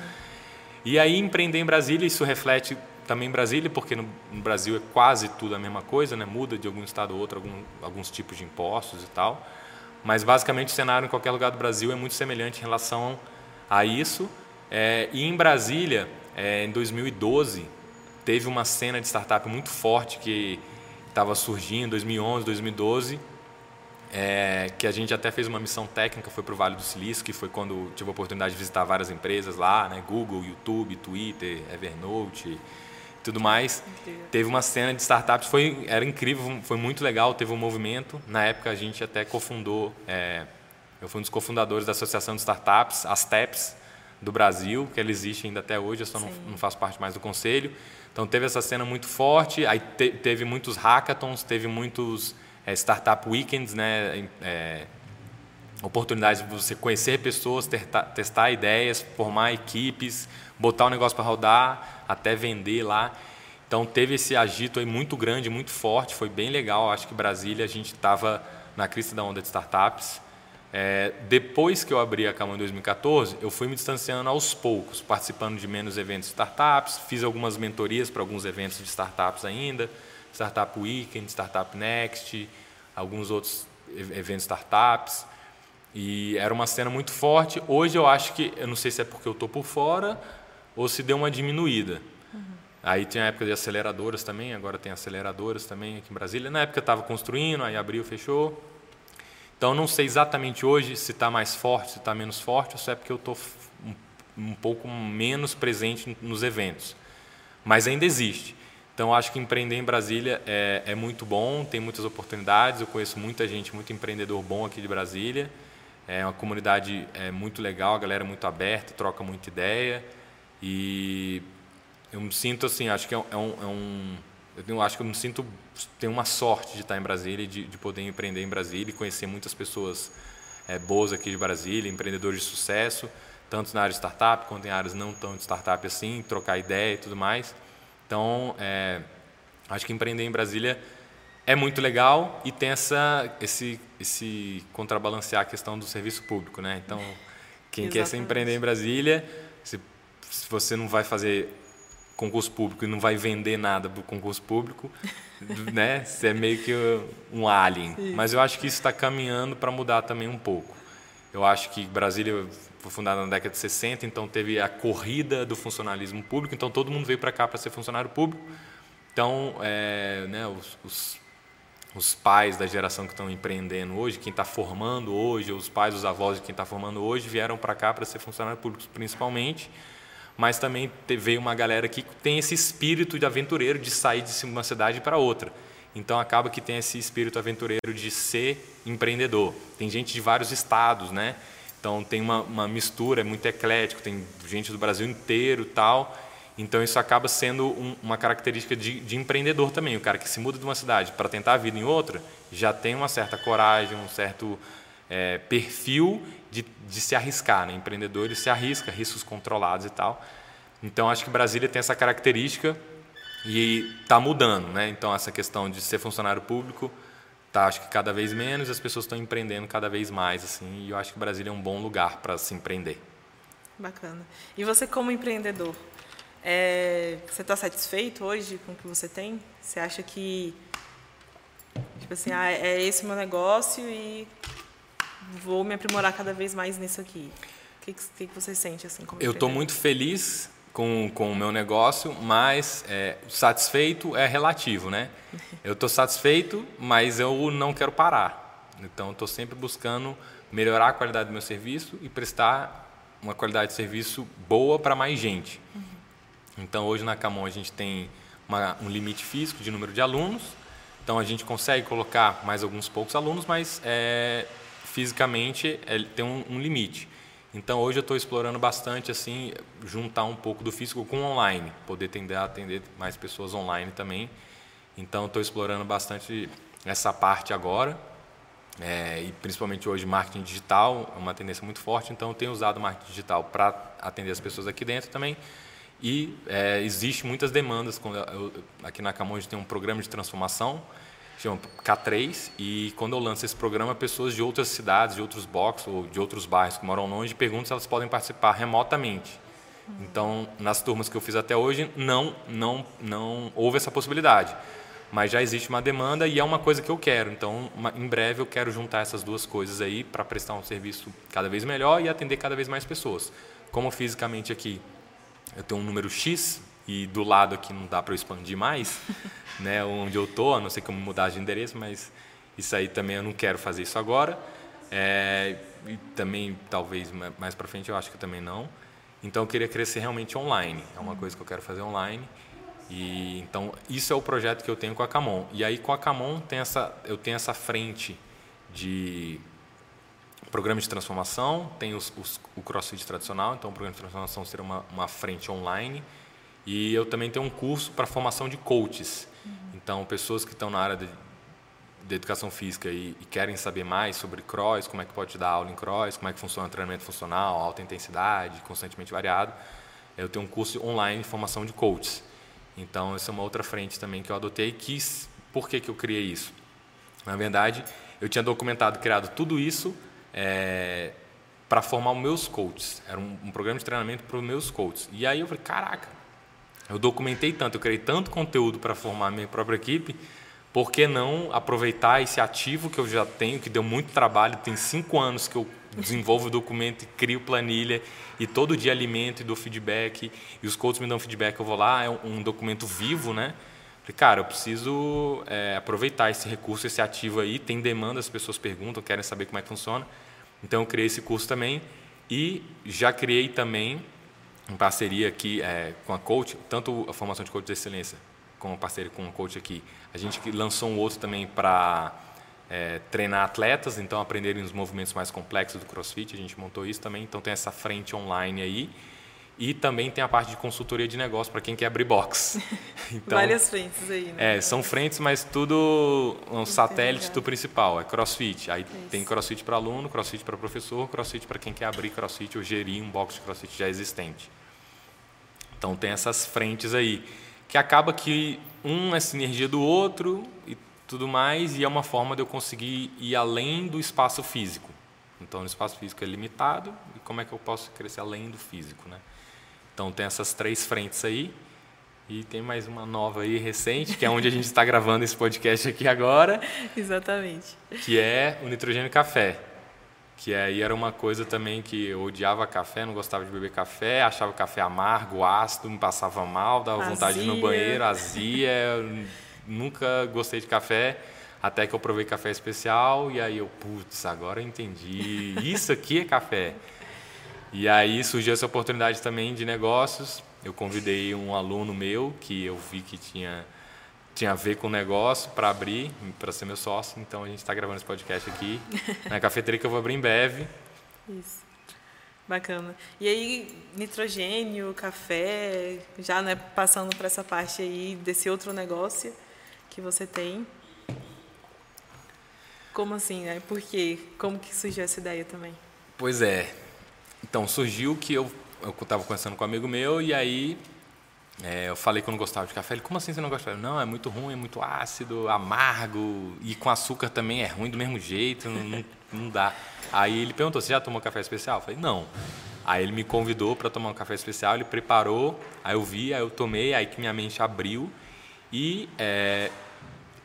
E aí empreender em Brasília, isso reflete também Brasília, porque no, no, Brasil é quase tudo a mesma coisa, né? muda de algum estado ou outro algum, alguns tipos de impostos e tal. Mas basicamente o cenário em qualquer lugar do Brasil é muito semelhante em relação a isso. É, e em Brasília, é, em 2012, teve uma cena de startup muito forte que estava surgindo em 2011, 2012, é, que a gente até fez uma missão técnica, foi para o Vale do Silício, que foi quando tive a oportunidade de visitar várias empresas lá, né? Google, YouTube, Twitter, Evernote, tudo mais. Teve uma cena de startups, foi, era incrível, foi muito legal, teve um movimento. Na época a gente até cofundou, é, eu fui um dos cofundadores da Associação de Startups, as TEPs, do Brasil, que ela existe ainda até hoje, eu só não, não, faço parte mais do conselho. Então teve essa cena muito forte, aí te, teve muitos hackathons, teve muitos é, startup weekends, né? É, oportunidades de você conhecer pessoas, ter, testar ideias, formar equipes, botar o negócio para rodar, até vender lá. Então teve esse agito aí muito grande, muito forte, foi bem legal. Acho que Brasília a gente estava na crista da onda de startups. É, depois que eu abri a Cama em 2014, eu fui me distanciando aos poucos, participando de menos eventos de startups, fiz algumas mentorias para alguns eventos de startups ainda, Startup Weekend, Startup Next, alguns outros eventos startups. E era uma cena muito forte. Hoje eu acho que, eu não sei se é porque eu estou por fora ou se deu uma diminuída. Uhum. Aí tinha a época de aceleradoras também, agora tem aceleradoras também aqui em Brasília. Na época estava construindo, aí abriu, fechou. Então não sei exatamente hoje se está mais forte, se está menos forte, ou se é porque eu estou um, um, pouco menos presente nos eventos. Mas ainda existe. Então acho que empreender em Brasília é, é muito bom, tem muitas oportunidades. Eu conheço muita gente, muito empreendedor bom aqui de Brasília. É uma comunidade é, muito legal, a galera é muito aberta, troca muita ideia. E eu me sinto assim, acho que é, é um, é um eu acho que eu me sinto tenho uma sorte de estar em Brasília e de, de poder empreender em Brasília e conhecer muitas pessoas é, boas aqui de Brasília, empreendedores de sucesso, tanto na área de startup quanto em áreas não tão de startup assim, trocar ideia e tudo mais. Então, é, acho que empreender em Brasília é muito legal e tem essa esse esse contrabalancear a questão do serviço público, né? Então, quem quer se empreender em Brasília, se se você não vai fazer concurso público e não vai vender nada do concurso público, né? Você é meio que um alien. Mas eu acho que isso está caminhando para mudar também um pouco. Eu acho que Brasília foi fundada na década de 60, então teve a corrida do funcionalismo público, então todo mundo veio para cá para ser funcionário público. Então, é, né, os, os, os, pais da geração que estão empreendendo hoje, quem está formando hoje, os pais, os avós de quem está formando hoje, vieram para cá para ser funcionário público, principalmente mas também veio uma galera que tem esse espírito de aventureiro de sair de uma cidade para outra. Então acaba que tem esse espírito aventureiro de ser empreendedor. Tem gente de vários estados, né? Então tem uma, uma mistura, é muito eclético, tem gente do Brasil inteiro tal. Então isso acaba sendo um, uma característica de, de, empreendedor também. O cara que se muda de uma cidade para tentar a vida em outra já tem uma certa coragem, um certo é, perfil de, de, se arriscar. Né? Empreendedor ele se arrisca, riscos controlados e tal. Então acho que Brasília tem essa característica e está mudando. Né? Então essa questão de ser funcionário público tá acho que cada vez menos as pessoas estão empreendendo cada vez mais assim e eu acho que Brasília é um bom lugar para se empreender bacana e você como empreendedor é, você está satisfeito hoje com o que você tem você acha que tipo assim ah, é esse o meu negócio e vou me aprimorar cada vez mais nisso aqui. O que, que, que você sente assim Eu estou muito feliz com, com o meu negócio, mas é, satisfeito é relativo, né? Eu estou satisfeito, mas eu não quero parar. Então, estou sempre buscando melhorar a qualidade do meu serviço e prestar uma qualidade de serviço boa para mais gente. Uhum. Então, hoje na Camon a gente tem uma, um limite físico de número de alunos. Então, a gente consegue colocar mais alguns poucos alunos, mas é, fisicamente é, tem um, um limite. Então hoje eu estou explorando bastante assim, juntar um pouco do físico com online, poder atender mais pessoas online também. Então estou explorando bastante essa parte agora. É, e principalmente hoje marketing digital é uma tendência muito forte, então eu tenho usado marketing digital para atender as pessoas aqui dentro também. E é, existe muitas demandas. Eu, aqui na Camões tem um programa de transformação chama K3, e quando eu lanço esse programa, pessoas de outras cidades, de outros boxes ou de outros bairros que moram longe perguntam se elas podem participar remotamente. Então, nas turmas que eu fiz até hoje, não, não, não houve essa possibilidade. Mas já existe uma demanda e é uma coisa que eu quero. Então, uma, em breve eu quero juntar essas duas coisas aí para prestar um serviço cada vez melhor e atender cada vez mais pessoas. Como fisicamente aqui eu tenho um número X e do lado aqui não dá para eu expandir mais, né, onde eu estou, a não ser que eu mudar de endereço, mas isso aí também eu não quero fazer isso agora. É, e também, talvez, mais para frente, eu acho que também não. Então, eu queria crescer realmente online. É uma coisa que eu quero fazer online. E então isso é o projeto que eu tenho com a Camon. E aí com a Camon tem essa, eu tenho essa frente de programa de transformação, tem os, os, o CrossFit tradicional, então o programa de transformação será uma, uma frente online. E eu também tenho um curso para formação de coaches. Então, pessoas que estão na área de, de educação física e, e, querem saber mais sobre cross, como é que pode dar aula em cross, como é que funciona o treinamento funcional, alta intensidade, constantemente variado, eu tenho um curso online de formação de coaches. Então, essa é uma outra frente também que eu adotei. Quis, por que, que eu criei isso? Na verdade, eu tinha documentado, criado tudo isso é, para formar os meus coaches. Era um, um programa de treinamento para os meus coaches. E aí eu falei, caraca, eu documentei tanto, eu criei tanto conteúdo para formar a minha própria equipe, por que não aproveitar esse ativo que eu já tenho, que deu muito trabalho, tem cinco anos que eu desenvolvo o documento e crio planilha e todo dia alimento e dou feedback e os coaches me dão feedback, eu vou lá, é um documento vivo, né? Falei, cara, eu preciso é, aproveitar esse recurso, esse ativo aí, tem demanda, as pessoas perguntam, querem saber como é que funciona. Então eu criei esse curso também e já criei também em parceria aqui é, com a coach, tanto a formação de coach de excelência como parceria com o coach aqui. A gente lançou um outro também para é, treinar atletas, então aprenderem os movimentos mais complexos do CrossFit. A gente montou isso também, então tem essa frente online aí. E também tem a parte de consultoria de negócio para quem quer abrir box. Então, Várias frentes aí, né? É, são frentes, mas tudo um satélite do principal, é CrossFit. Aí Isso. tem CrossFit para aluno, CrossFit para professor, CrossFit para quem quer abrir CrossFit ou gerir um box de CrossFit já existente. Então tem essas frentes aí, que acaba que um é sinergia do outro e tudo mais, e é uma forma de eu conseguir ir além do espaço físico. Então o espaço físico é limitado, e como é que eu posso crescer além do físico, né? Então tem essas três frentes aí, e tem mais uma nova aí, recente, que é onde a gente está gravando esse podcast aqui agora. Exatamente. Que é o Nitrogênio Café que aí era uma coisa também que eu odiava café, não gostava de beber café, achava café amargo, ácido, me passava mal, dava azia. vontade de ir no banheiro, azia, nunca gostei de café, até que eu provei café especial e aí eu, putz, agora eu entendi, isso aqui é café. E aí surgiu essa oportunidade também de negócios, eu convidei um aluno meu que eu vi que tinha tinha a ver com o negócio para abrir, para ser meu sócio. Então a gente está gravando esse podcast aqui na cafeteria que eu vou abrir em breve. Isso. Bacana. E aí, nitrogênio, café, já né, passando para essa parte aí desse outro negócio que você tem. Como assim, né? Por quê? Como que surgiu essa ideia também? Pois é. Então, surgiu que eu estava conversando com um amigo meu e aí é, eu falei que eu não gostava de café. Ele, como assim você não gosta? Não, é muito ruim, é muito ácido, amargo e com açúcar também é ruim do mesmo jeito, não, não, não dá. Aí ele perguntou: Você já tomou café especial? Eu falei: Não. Aí ele me convidou para tomar um café especial, ele preparou, aí eu vi, aí eu tomei, aí que minha mente abriu e é,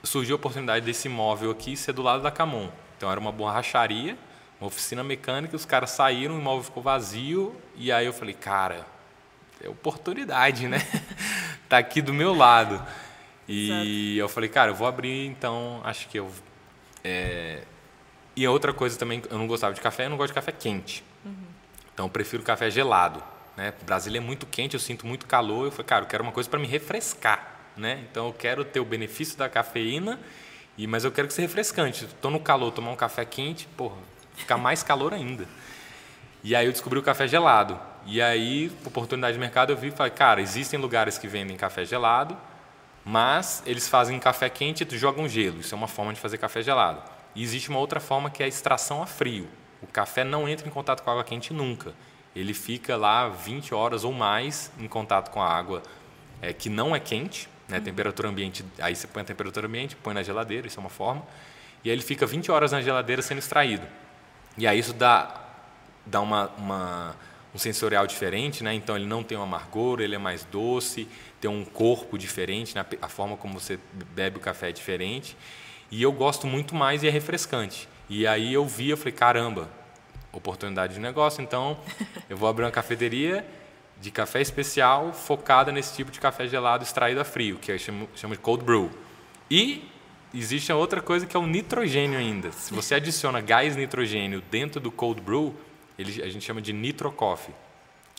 surgiu a oportunidade desse imóvel aqui ser do lado da Camon. Então era uma borracharia, uma oficina mecânica, os caras saíram, o imóvel ficou vazio e aí eu falei: Cara é oportunidade, né? tá aqui do meu lado. E Exato. eu falei, cara, eu vou abrir, então acho que eu. É... E outra coisa também, eu não gostava de café, eu não gosto de café quente. Uhum. Então eu prefiro café gelado. Né? Brasília é muito quente, eu sinto muito calor. Eu falei, cara, eu quero uma coisa para me refrescar. Né? Então eu quero ter o benefício da cafeína, e mas eu quero que seja refrescante. Estou no calor, tomar um café quente, porra, ficar mais calor ainda. E aí eu descobri o café gelado. E aí, oportunidade de mercado, eu vi e falei, cara, existem lugares que vendem café gelado, mas eles fazem café quente e jogam gelo. Isso é uma forma de fazer café gelado. E existe uma outra forma que é a extração a frio. O café não entra em contato com água quente nunca. Ele fica lá 20 horas ou mais em contato com a água é, que não é quente, né? Uhum. temperatura ambiente. Aí você põe a temperatura ambiente, põe na geladeira, isso é uma forma. E aí ele fica 20 horas na geladeira sendo extraído. E aí isso dá, dá uma, uma um sensorial diferente, né? então ele não tem um amargor, ele é mais doce, tem um corpo diferente, né? a forma como você bebe o café é diferente. E eu gosto muito mais e é refrescante. E aí eu vi, eu falei, caramba, oportunidade de negócio, então eu vou abrir uma cafeteria de café especial focada nesse tipo de café gelado extraído a frio, que eu chamo, chamo de cold brew. E existe outra coisa que é o nitrogênio ainda. Se você adiciona gás nitrogênio dentro do cold brew, ele, a gente chama de nitro coffee.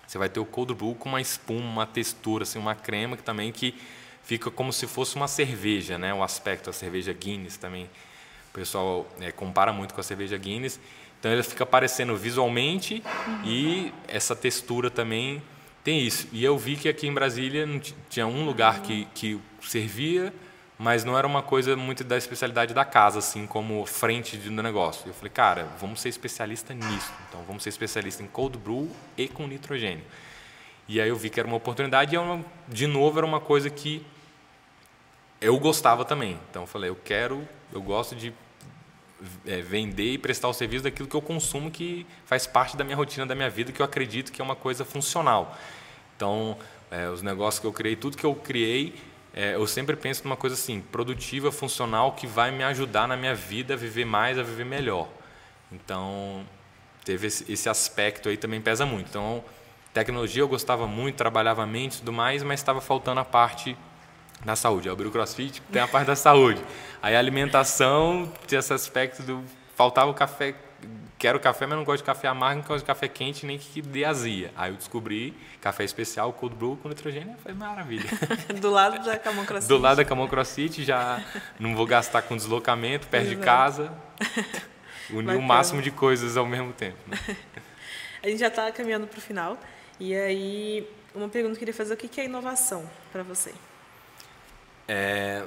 Você vai ter o cold brew com uma espuma, uma textura, assim, uma crema que também que fica como se fosse uma cerveja, né? O aspecto da cerveja Guinness também. O pessoal é, compara muito com a cerveja Guinness. Então ele fica aparecendo visualmente e essa textura também tem isso. E eu vi que aqui em Brasília tinha um lugar que, que servia mas não era uma coisa muito da especialidade da casa, assim, como frente do negócio. Eu falei, cara, vamos ser especialista nisso. Então, vamos ser especialista em cold brew e com nitrogênio. E aí eu vi que era uma oportunidade e, eu, de novo, era uma coisa que eu gostava também. Então, eu falei, eu quero, eu gosto de é, vender e prestar o serviço daquilo que eu consumo, que faz parte da minha rotina, da minha vida, que eu acredito que é uma coisa funcional. Então, é, os negócios que eu criei, tudo que eu criei é, eu sempre penso numa coisa assim, produtiva, funcional, que vai me ajudar na minha vida a viver mais, a viver melhor. Então, teve esse, aspecto aí também pesa muito. Então, tecnologia eu gostava muito, trabalhava a mente e tudo mais, mas estava faltando a parte da saúde. Eu abri o CrossFit, tem a parte da saúde. Aí alimentação tinha esse aspecto do faltava o café quero café, mas não gosto de café amargo, não gosto de café quente, nem que dê azia. Aí eu descobri café especial, cold brew com nitrogênio, foi maravilha. Do lado da Camon CrossFit. Do lado da Camon CrossFit, já não vou gastar com deslocamento, perto Exato. de casa. Unir o máximo de coisas ao mesmo tempo. Né? A gente já está caminhando para o final. E aí, uma pergunta que eu queria fazer, o que é inovação para você? É,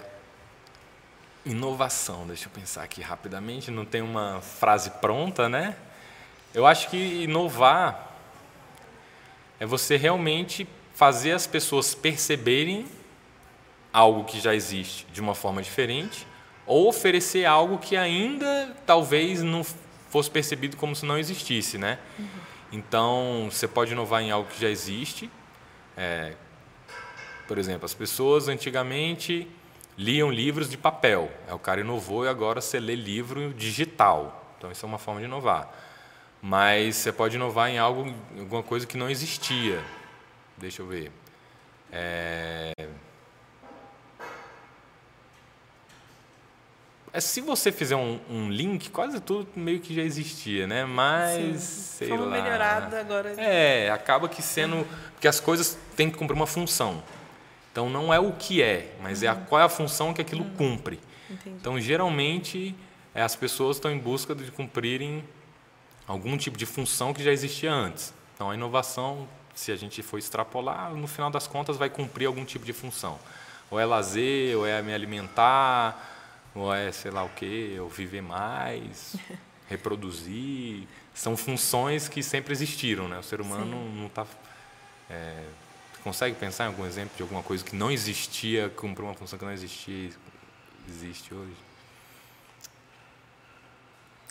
Inovação, deixa eu pensar aqui rapidamente, não tem uma frase pronta, né? Eu acho que inovar é você realmente fazer as pessoas perceberem algo que já existe de uma forma diferente ou oferecer algo que ainda talvez não fosse percebido como se não existisse, né? Uhum. Então, você pode inovar em algo que já existe. É, por exemplo, as pessoas antigamente liam livros de papel. É, o cara inovou e agora você lê livro digital. Então isso é uma forma de inovar. Mas você pode inovar em algo, alguma coisa que não existia. Deixa eu ver. É... É, se você fizer um, um, link, quase tudo meio que já existia, né? Mas, Sim, sei lá. melhorada agora. É, acaba que sendo... Porque as coisas têm que cumprir uma função. Então não é o que é, mas é a, qual é a função que aquilo uhum. cumpre. Entendi. Então geralmente é, as pessoas estão em busca de cumprirem algum tipo de função que já existia antes. Então a inovação, se a gente for extrapolar, no final das contas vai cumprir algum tipo de função. Ou é lazer, ou é me alimentar, ou é sei lá o que, ou viver mais, reproduzir. São funções que sempre existiram, né? O ser humano Sim. não está é, consegue pensar em algum exemplo de alguma coisa que não existia, cumpriu uma função que não existia, existe hoje?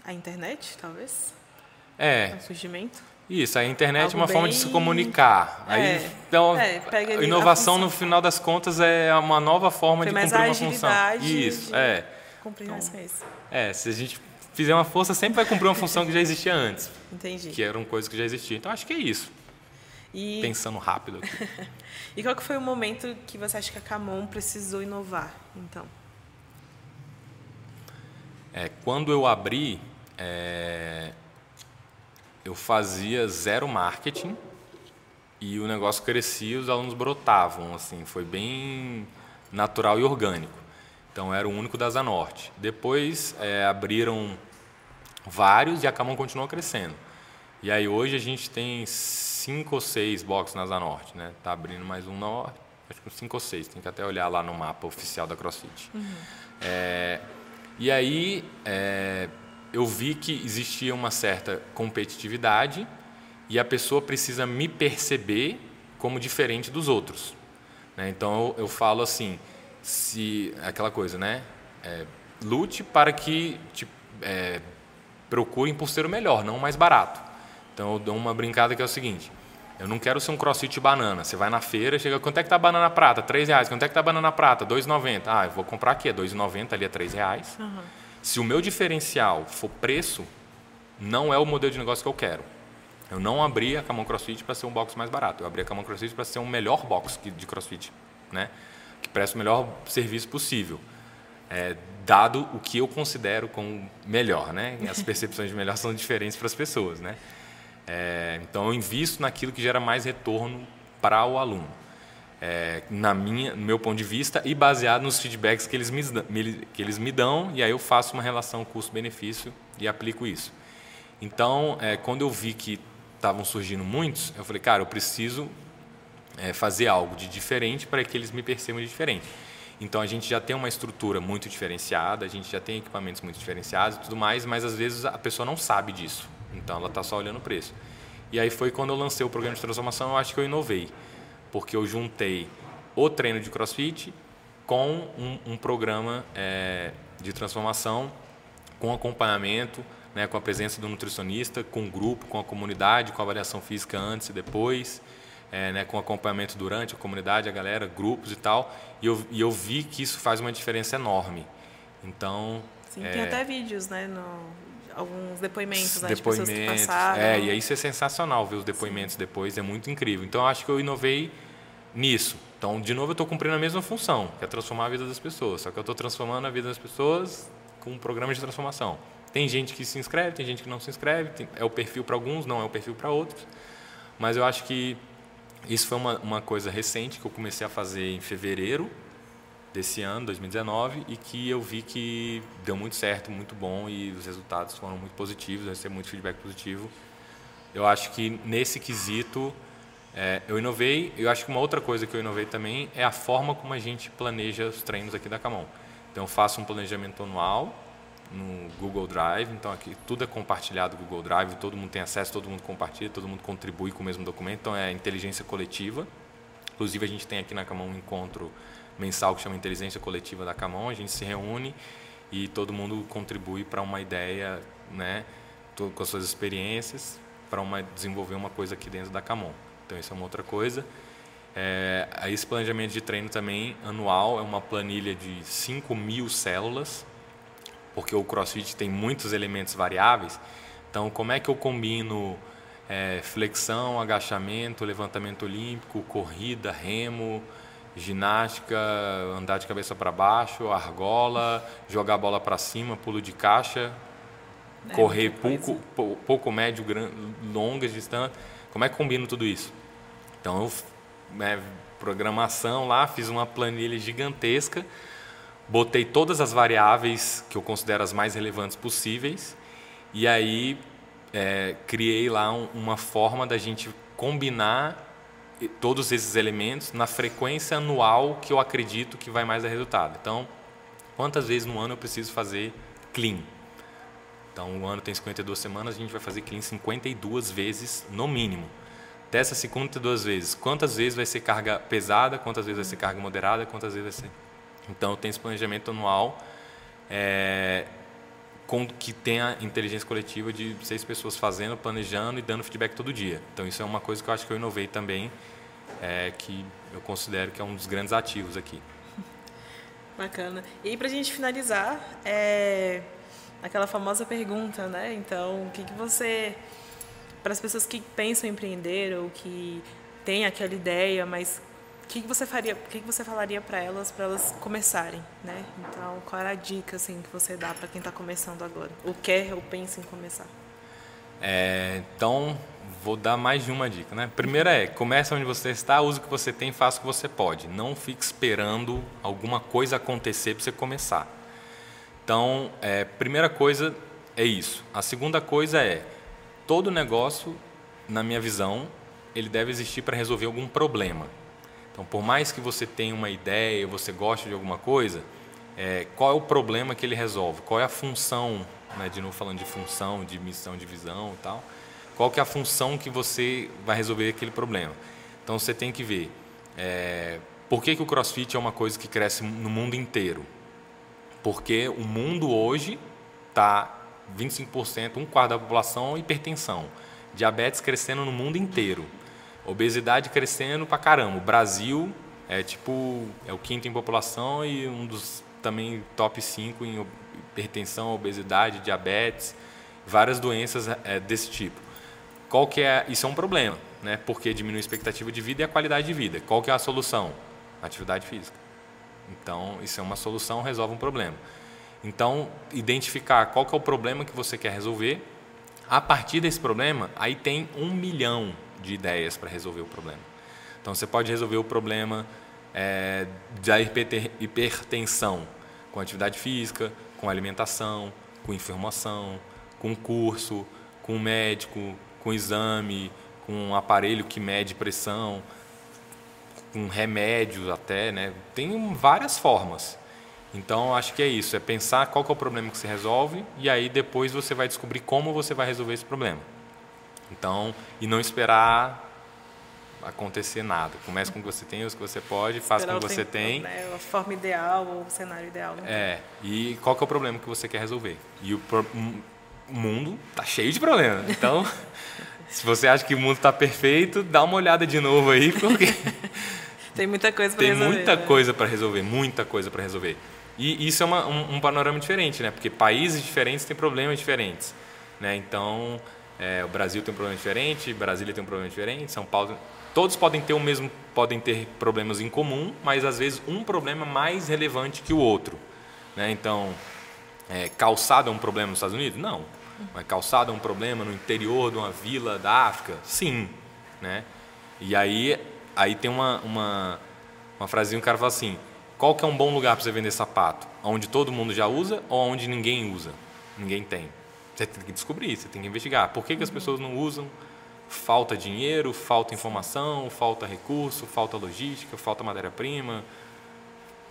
A internet, talvez? É. O surgimento? Isso, a internet Algo é uma bem... forma de se comunicar. Aí, é, então, é, a inovação, a no final das contas, é uma nova forma Foi de cumprir uma função. Isso, é. Cumprir então, mais É, se a gente fizer uma força, sempre vai cumprir uma função que já existia antes. Entendi. Que eram coisas que já existiam. Então, acho que é isso. E... Pensando rápido aqui. e qual que foi o momento que você acha que a Camon precisou inovar, então? É, quando eu abri, é, eu fazia zero marketing e o negócio crescia, os alunos brotavam, assim, foi bem natural e orgânico. Então era o único da Zanorte. Depois é, abriram vários e a Camon continuou crescendo. E aí hoje a gente tem cinco ou seis boxes na Zanorte, né? Tá abrindo mais um na acho que cinco ou seis, tem que até olhar lá no mapa oficial da CrossFit. Uhum. É, e aí é, eu vi que existia uma certa competitividade e a pessoa precisa me perceber como diferente dos outros. Né? Então eu, eu, falo assim, se aquela coisa, né? É, lute para que te é, procurem por ser o melhor, não o mais barato. Então eu dou uma brincada que é o seguinte: eu não quero ser um crossfit banana. Você vai na feira, chega, quanto é que tá banana prata? R$ reais. Quanto é que tá banana prata? R$ 2,90. Ah, eu vou comprar aqui, é R$ 2,90, ali é R$ reais. Uhum. Se o meu diferencial for preço, não é o modelo de negócio que eu quero. Eu não abri a Camon CrossFit para ser um box mais barato. Eu abri a Camon CrossFit para ser um melhor box de CrossFit, né? Que presta o melhor serviço possível. É, dado o que eu considero como melhor, né? As percepções de melhor são diferentes para as pessoas, né? É, então eu invisto naquilo que gera mais retorno para o aluno é, na minha, no meu ponto de vista e baseado nos feedbacks que eles me, que eles me dão e aí eu faço uma relação custo-benefício e aplico isso. Então, é, quando eu vi que estavam surgindo muitos, eu falei, cara, eu preciso é, fazer algo de diferente para que eles me percebam de diferente. Então a gente já tem uma estrutura muito diferenciada, a gente já tem equipamentos muito diferenciados e tudo mais, mas às vezes a pessoa não sabe disso. Então ela está só olhando o preço. E aí foi quando eu lancei o programa de transformação, eu acho que eu inovei porque eu juntei o treino de CrossFit com um, um programa é, de transformação, com acompanhamento, né, com a presença do nutricionista, com o grupo, com a comunidade, com a avaliação física antes e depois, é, né, com acompanhamento durante a comunidade, a galera, grupos e tal. E eu, e eu vi que isso faz uma diferença enorme. Então. Sim, é, tem até vídeos, né? No, alguns depoimentos, né, depoimentos de pessoas que passaram. É, e isso é sensacional ver os depoimentos Sim. depois, é muito incrível. Então, acho que eu inovei nisso. Então, de novo, eu estou cumprindo a mesma função, que é transformar a vida das pessoas. Só que eu estou transformando a vida das pessoas com um programa de transformação. Tem gente que se inscreve, tem gente que não se inscreve, tem, é o perfil para alguns, não é o perfil para outros. Mas eu acho que isso foi uma, uma coisa recente que eu comecei a fazer em fevereiro desse ano, 2019, e que eu vi que deu muito certo, muito bom e os resultados foram muito positivos, recebi muito feedback positivo. Eu acho que nesse quesito é, eu inovei, eu acho que uma outra coisa que eu inovei também é a forma como a gente planeja os treinos aqui da Camon. Então eu faço um planejamento anual no Google Drive, então aqui tudo é compartilhado no Google Drive, todo mundo tem acesso, todo mundo compartilha, todo mundo contribui com o mesmo documento, então é inteligência coletiva. Inclusive a gente tem aqui na Camon um encontro mensal que chama Inteligência Coletiva da Camon, a gente se reúne e todo mundo contribui para uma ideia, né, com as suas experiências, para uma, desenvolver uma coisa aqui dentro da Camon. Então, isso é uma outra coisa. É, esse planejamento de treino também anual é uma planilha de 5 mil células, porque o CrossFit tem muitos elementos variáveis. Então, como é que eu combino é, flexão, agachamento, levantamento olímpico, corrida, remo, ginástica, andar de cabeça para baixo, argola, jogar a bola para cima, pulo de caixa, é, correr pouco, pouco, médio, longas distâncias como é que combino tudo isso? Então, eu, né, programação lá, fiz uma planilha gigantesca, botei todas as variáveis que eu considero as mais relevantes possíveis e aí é, criei lá um, uma forma da gente combinar todos esses elementos na frequência anual que eu acredito que vai mais dar resultado. Então, quantas vezes no ano eu preciso fazer clean? Então, o ano tem 52 semanas, a gente vai fazer clean 52 vezes no mínimo. Dessas 52 vezes, quantas vezes vai ser carga pesada, quantas vezes vai ser carga moderada, quantas vezes vai ser. Então, tem esse planejamento anual é, com, que tem a inteligência coletiva de seis pessoas fazendo, planejando e dando feedback todo dia. Então, isso é uma coisa que eu acho que eu inovei também, é, que eu considero que é um dos grandes ativos aqui. Bacana. E para a gente finalizar, é, aquela famosa pergunta, né? Então, o que, que você, para as pessoas que pensam em empreender ou que têm aquela ideia, mas o que, você faria, o que, você falaria para elas, para elas começarem, né? Então, qual era a dica assim que você dá para quem está começando agora? Ou quer ou pensa em começar? É, então, vou dar mais de uma dica, né? Primeira é, comece onde você está, use o que você tem, faça o que você pode. Não fique esperando alguma coisa acontecer para você começar. Então, é, primeira coisa é isso. A segunda coisa é, todo negócio, na minha visão, ele deve existir para resolver algum problema. Então, por mais que você tenha uma ideia, você goste de alguma coisa, é, qual é o problema que ele resolve? Qual é a função, né, de novo falando de função, de missão, de visão e tal, qual que é a função que você vai resolver aquele problema? Então, você tem que ver é, por que, que o CrossFit é uma coisa que cresce no mundo inteiro. Porque o mundo hoje está 25%, um quarto da população, hipertensão. Diabetes crescendo no mundo inteiro. Obesidade crescendo pra caramba. O Brasil é tipo é o quinto em população e um dos também top 5 em hipertensão, obesidade, diabetes, várias doenças é, desse tipo. Qual que é? Isso é um problema, né? Porque diminui a expectativa de vida e a qualidade de vida. Qual que é a solução? Atividade física. Então, isso é uma solução, resolve um problema. Então, identificar qual que é o problema que você quer resolver. A partir desse problema, aí tem um milhão de ideias para resolver o problema. Então, você pode resolver o problema é, da hipertensão com atividade física, com alimentação, com informação, com curso, com médico, com exame, com um aparelho que mede pressão, com remédios até, né? Tem várias formas. Então, acho que é isso, é pensar qual é o problema que você resolve e aí depois você vai descobrir como você vai resolver esse problema. Então, e não esperar acontecer nada. Comece com o que você tem, use o que você pode, faça com o que você tem. Né? A forma ideal ou o cenário ideal. É, e qual que é o problema que você quer resolver. E o, pro, o mundo está cheio de problemas. Então, se você acha que o mundo está perfeito, dá uma olhada de novo aí, porque... tem muita coisa para resolver. Tem muita né? coisa para resolver, muita coisa para resolver. E isso é uma, um, um panorama diferente, né? Porque países diferentes têm problemas diferentes. Né? Então, é, o Brasil tem um problema diferente, Brasília tem um problema diferente, São Paulo. Todos podem ter o mesmo, podem ter problemas em comum, mas às vezes um problema mais relevante que o outro. Né? Então, é, calçado é um problema nos Estados Unidos? Não. Mas calçado é um problema no interior de uma vila da África? Sim. Né? E aí, aí tem uma, uma, uma frasinha, o cara fala assim, qual que é um bom lugar para você vender sapato? Onde todo mundo já usa ou onde ninguém usa? Ninguém tem. Você tem que descobrir, você tem que investigar. Por que, que as pessoas não usam? Falta dinheiro, falta informação, falta recurso, falta logística, falta matéria-prima.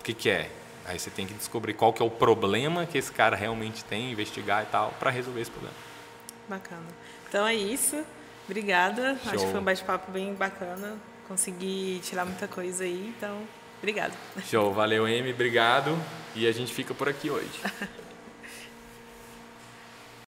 O que, que é? Aí você tem que descobrir qual que é o problema que esse cara realmente tem, investigar e tal, para resolver esse problema. Bacana. Então é isso. Obrigada. Show. Acho que foi um bate-papo bem bacana. Consegui tirar muita coisa aí, então, obrigado. Show. Valeu, Amy. Obrigado. E a gente fica por aqui hoje.